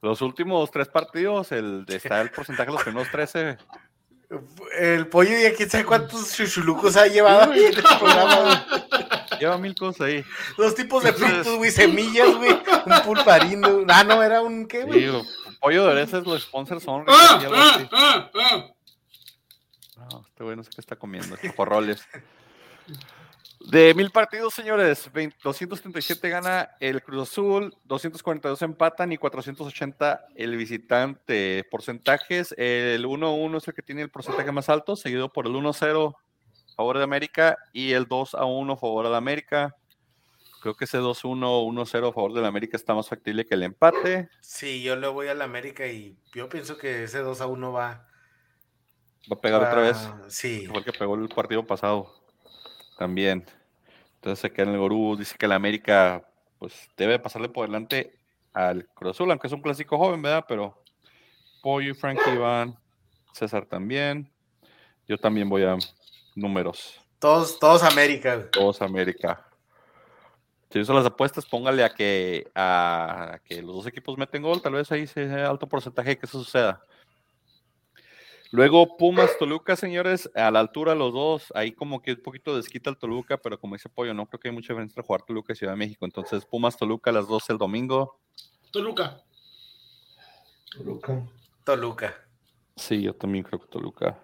los últimos tres partidos, el, está el porcentaje de los primeros 13. El pollo y quién sabe cuántos chuchulucos ha llevado ahí en este programa, güey. Lleva mil cosas ahí. Dos tipos de frutos, güey, semillas, güey. Un pulparindo. Ah, no, era un qué, güey. Sí, lo- pollo de orejas, los sponsors son. ¡Ah! ¡Ah! ¡Ah! ¡Ah! No, este güey no sé qué está comiendo, roles. De mil partidos, señores, 20 237 gana el Cruz Azul, 242 empatan y 480 el visitante. Porcentajes, el 1-1 es el que tiene el porcentaje más alto, seguido por el 1-0 a favor de América y el 2-1 a favor de América. Creo que ese 2-1, 1-0 a favor de la América está más factible que el empate. Sí, yo le voy a la América y yo pienso que ese 2 a 1 va. Va a pegar otra vez. Sí. El que pegó el partido pasado. También. Entonces queda en el Gorú. Dice que la América pues debe pasarle por delante al Cruz Azul, aunque es un clásico joven, ¿verdad? Pero Pollo y Frankie van. César también. Yo también voy a números. Todos, todos América. Todos América. Si hizo las apuestas, póngale a que, a que los dos equipos meten gol. Tal vez ahí sea alto porcentaje de que eso suceda. Luego Pumas, Toluca, señores, a la altura los dos, ahí como que un poquito desquita el Toluca, pero como dice Pollo, no creo que hay mucha diferencia entre jugar Toluca y Ciudad de México. Entonces, Pumas, Toluca a las 12 el domingo. Toluca. Luca. Toluca. Sí, yo también creo que Toluca.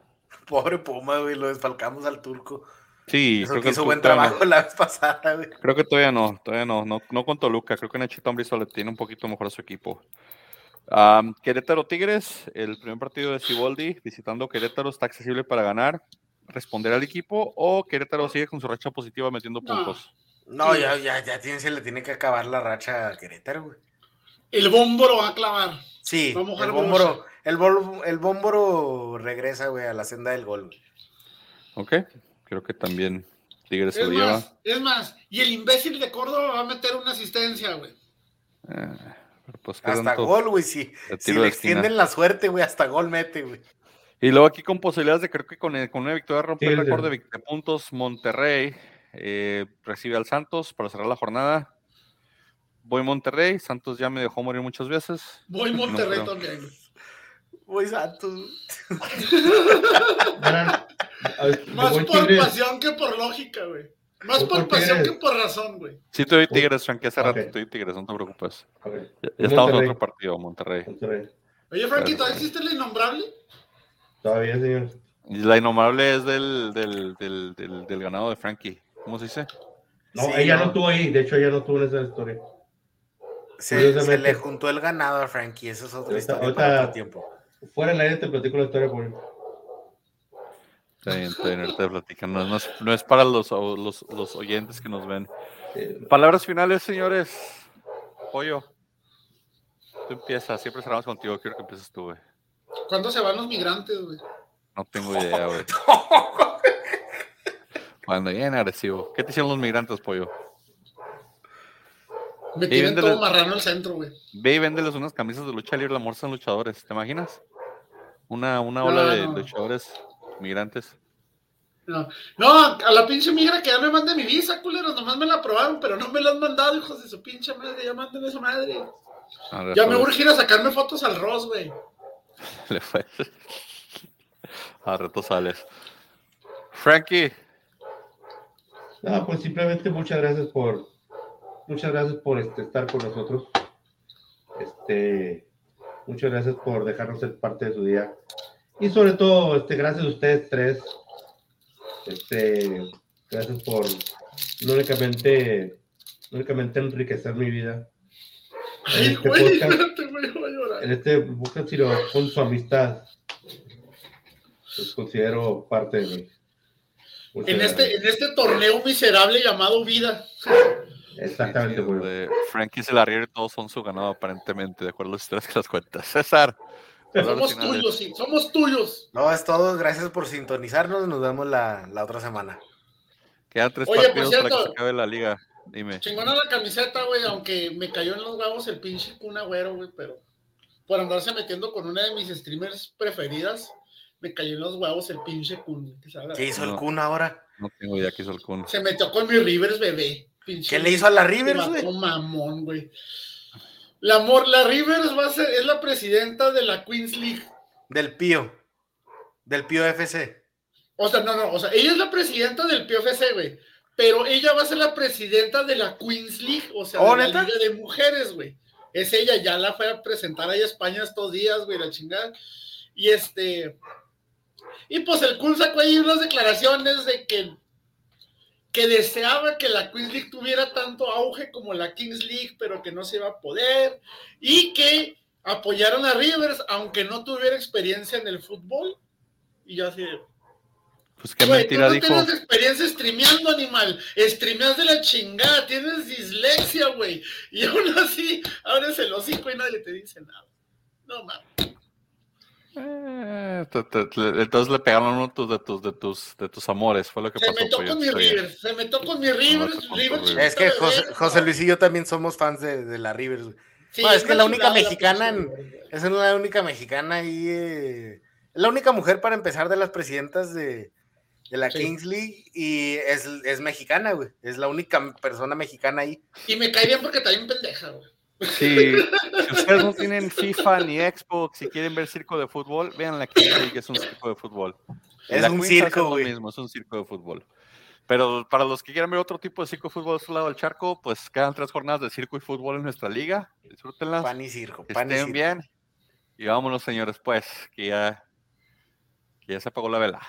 Pobre Puma, güey, lo desfalcamos al turco. Sí, Eso creo que hizo buen Toluca no. trabajo la vez pasada, güey. Creo que todavía no, todavía no, no, no con Toluca. Creo que Nachito Ambrizo le tiene un poquito mejor a su equipo. Querétaro Tigres, el primer partido de Ciboldi visitando Querétaro está accesible para ganar, responder al equipo o Querétaro sigue con su racha positiva metiendo No. puntos. No, ya, ya, ya tiene, se le tiene que acabar la racha a Querétaro, güey. El bombo lo va a clavar. Sí, Va a el bómboro, el, bol- el bómboro regresa, güey, a la senda del gol. güey. Ok, creo que también Tigres se lleva. es más, y el imbécil de Córdoba va a meter una asistencia, güey. Eh, pero pues, ¿qué Hasta tanto? gol, güey, sí. Si tiro le extienden la suerte, güey, hasta gol mete, güey. Y luego aquí con posibilidades de creo que con, el- con una victoria romper el Tigres. récord de, de puntos, Monterrey eh, recibe al Santos para cerrar la jornada. Voy Monterrey, Santos ya me dejó morir muchas veces. Voy No Monterrey también, güey. Güey, Santos. Más voy por Tigres. pasión que por lógica, güey. Más por por pasión Tigres. que por razón, güey. Sí, te doy Tigres, Frankie, hace rato Ok. te doy Tigres, no te preocupes. Ok, Ya, ya estamos en otro partido, Monterrey. Monterrey. Oye, Frankie. ¿todavía existe el innombrable? Todavía, señor. Y la innombrable es del, del, del, del, del ganado de Frankie. ¿Cómo se dice? No, Sí, ella no. no estuvo ahí. De hecho, ella no estuvo en esa historia. Se, le juntó el ganado a Frankie, eso es otra Ahorita- historia ahorita- para otro tiempo. Fuera del aire te platico la historia por Está bien, está bien, ahorita platican. No, no es, no es para los, los, los oyentes que nos ven. eh, Palabras finales, señores. Pollo. Tú empiezas, siempre cerramos contigo. Quiero que empieces tú, güey. ¿Cuándo se van los migrantes, güey? No tengo idea, güey. Cuando bien agresivo. ¿Qué te hicieron los migrantes, pollo? Me tienen todo marrano al centro, güey. Ve y véndeles unas camisas de lucha libre. La amor son luchadores. ¿Te imaginas? Una, una No, ola de no. luchadores migrantes. No, no, a la pinche migra que ya me mande mi visa, culeros. Nomás me la aprobaron, pero no me la han mandado, hijos de su pinche madre. Ya manden esa madre. A ver, Ya me pues, urge ir a sacarme fotos al Ross, güey. le fue. A reto sales. Frankie. No, pues simplemente muchas gracias por muchas gracias por este, estar con nosotros. Este, muchas gracias por dejarnos ser parte de su día. Y sobre todo, este, gracias a ustedes tres. Este, gracias por no únicamente, no únicamente enriquecer mi vida Ay, Este güey, podcast- espérate, güey, voy a llorar. en este podcast, sino con su amistad. Los considero parte de mí. Muchas En este, en este torneo miserable llamado vida. Exactamente, Sí, güey. Frankie se la ríe y todos son su ganado, aparentemente, de acuerdo a las historias que las cuentas. César. Somos tuyos, sí, somos tuyos. No, es todo. Gracias por sintonizarnos. Nos vemos la, la otra semana. Quedan tres Oye, por partidos para que se acabe la liga. Dime. Chingona la camiseta, güey, aunque me cayó en los huevos el pinche Kun Agüero, güey, pero por andarse metiendo con una de mis streamers preferidas, me cayó en los huevos el pinche Kun. ¿Qué hizo el. Kun ahora? No tengo idea qué hizo el Kun. Se metió con mi Rivers, bebé. Pinche ¿Qué le hizo a la Rivers, güey? mamón, güey. La, amor, la Rivers va a ser, es la presidenta de la Queens League. Del Pío. Del Pío FC. O sea, no, no, o sea, ella es la presidenta del PFC, güey. Pero ella va a ser la presidenta de la Queens League, o sea, ¿Oh, de la? Liga de Mujeres, güey. Es ella, ya la fue a presentar ahí a España estos días, güey, la chingada. Y este. Y pues el Kun sacó ahí unas declaraciones de que. Que deseaba que la Queens League tuviera tanto auge como la Kings League, pero que no se iba a poder. Y que apoyaron a Rivers, aunque no tuviera experiencia en el fútbol. Y yo así Pues qué Güey, mentira tú no dijo. tienes experiencia streameando, animal. Streameas de la chingada, tienes dislexia, güey. Y aún así, abres el hocico y nadie te dice nada. No mames. Eh, te- te- te- entonces le pegaron uno de tus, de tus, de tus, de tus amores. Fue lo que Se pasó. metió pollo, con mi. Rivers, se metió con mi Rivers. tu Rivers. Es que José, Luis y yo también somos fans de, de la Rivers. Sí, No, es que la única mexicana es la única mexicana ahí. eh, es la única mujer para empezar de las presidentas de, de la Sí. Kings League y es, es mexicana, güey. Es la única persona mexicana ahí. Y me cae bien porque está bien pendeja, güey. Sí, si ustedes no tienen FIFA ni Xbox, si quieren ver circo de fútbol, vean la Kings League, es un circo de fútbol. Y Es la un Queens circo, güey. mismo, es un circo de fútbol. Pero para los que quieran ver otro tipo de circo de fútbol a su lado del charco, pues quedan tres jornadas de circo y fútbol en nuestra liga. Disfrútenlas. Pan y circo. Pan y estén circo. bien. Y vámonos, señores, pues, que ya, que ya se apagó la vela.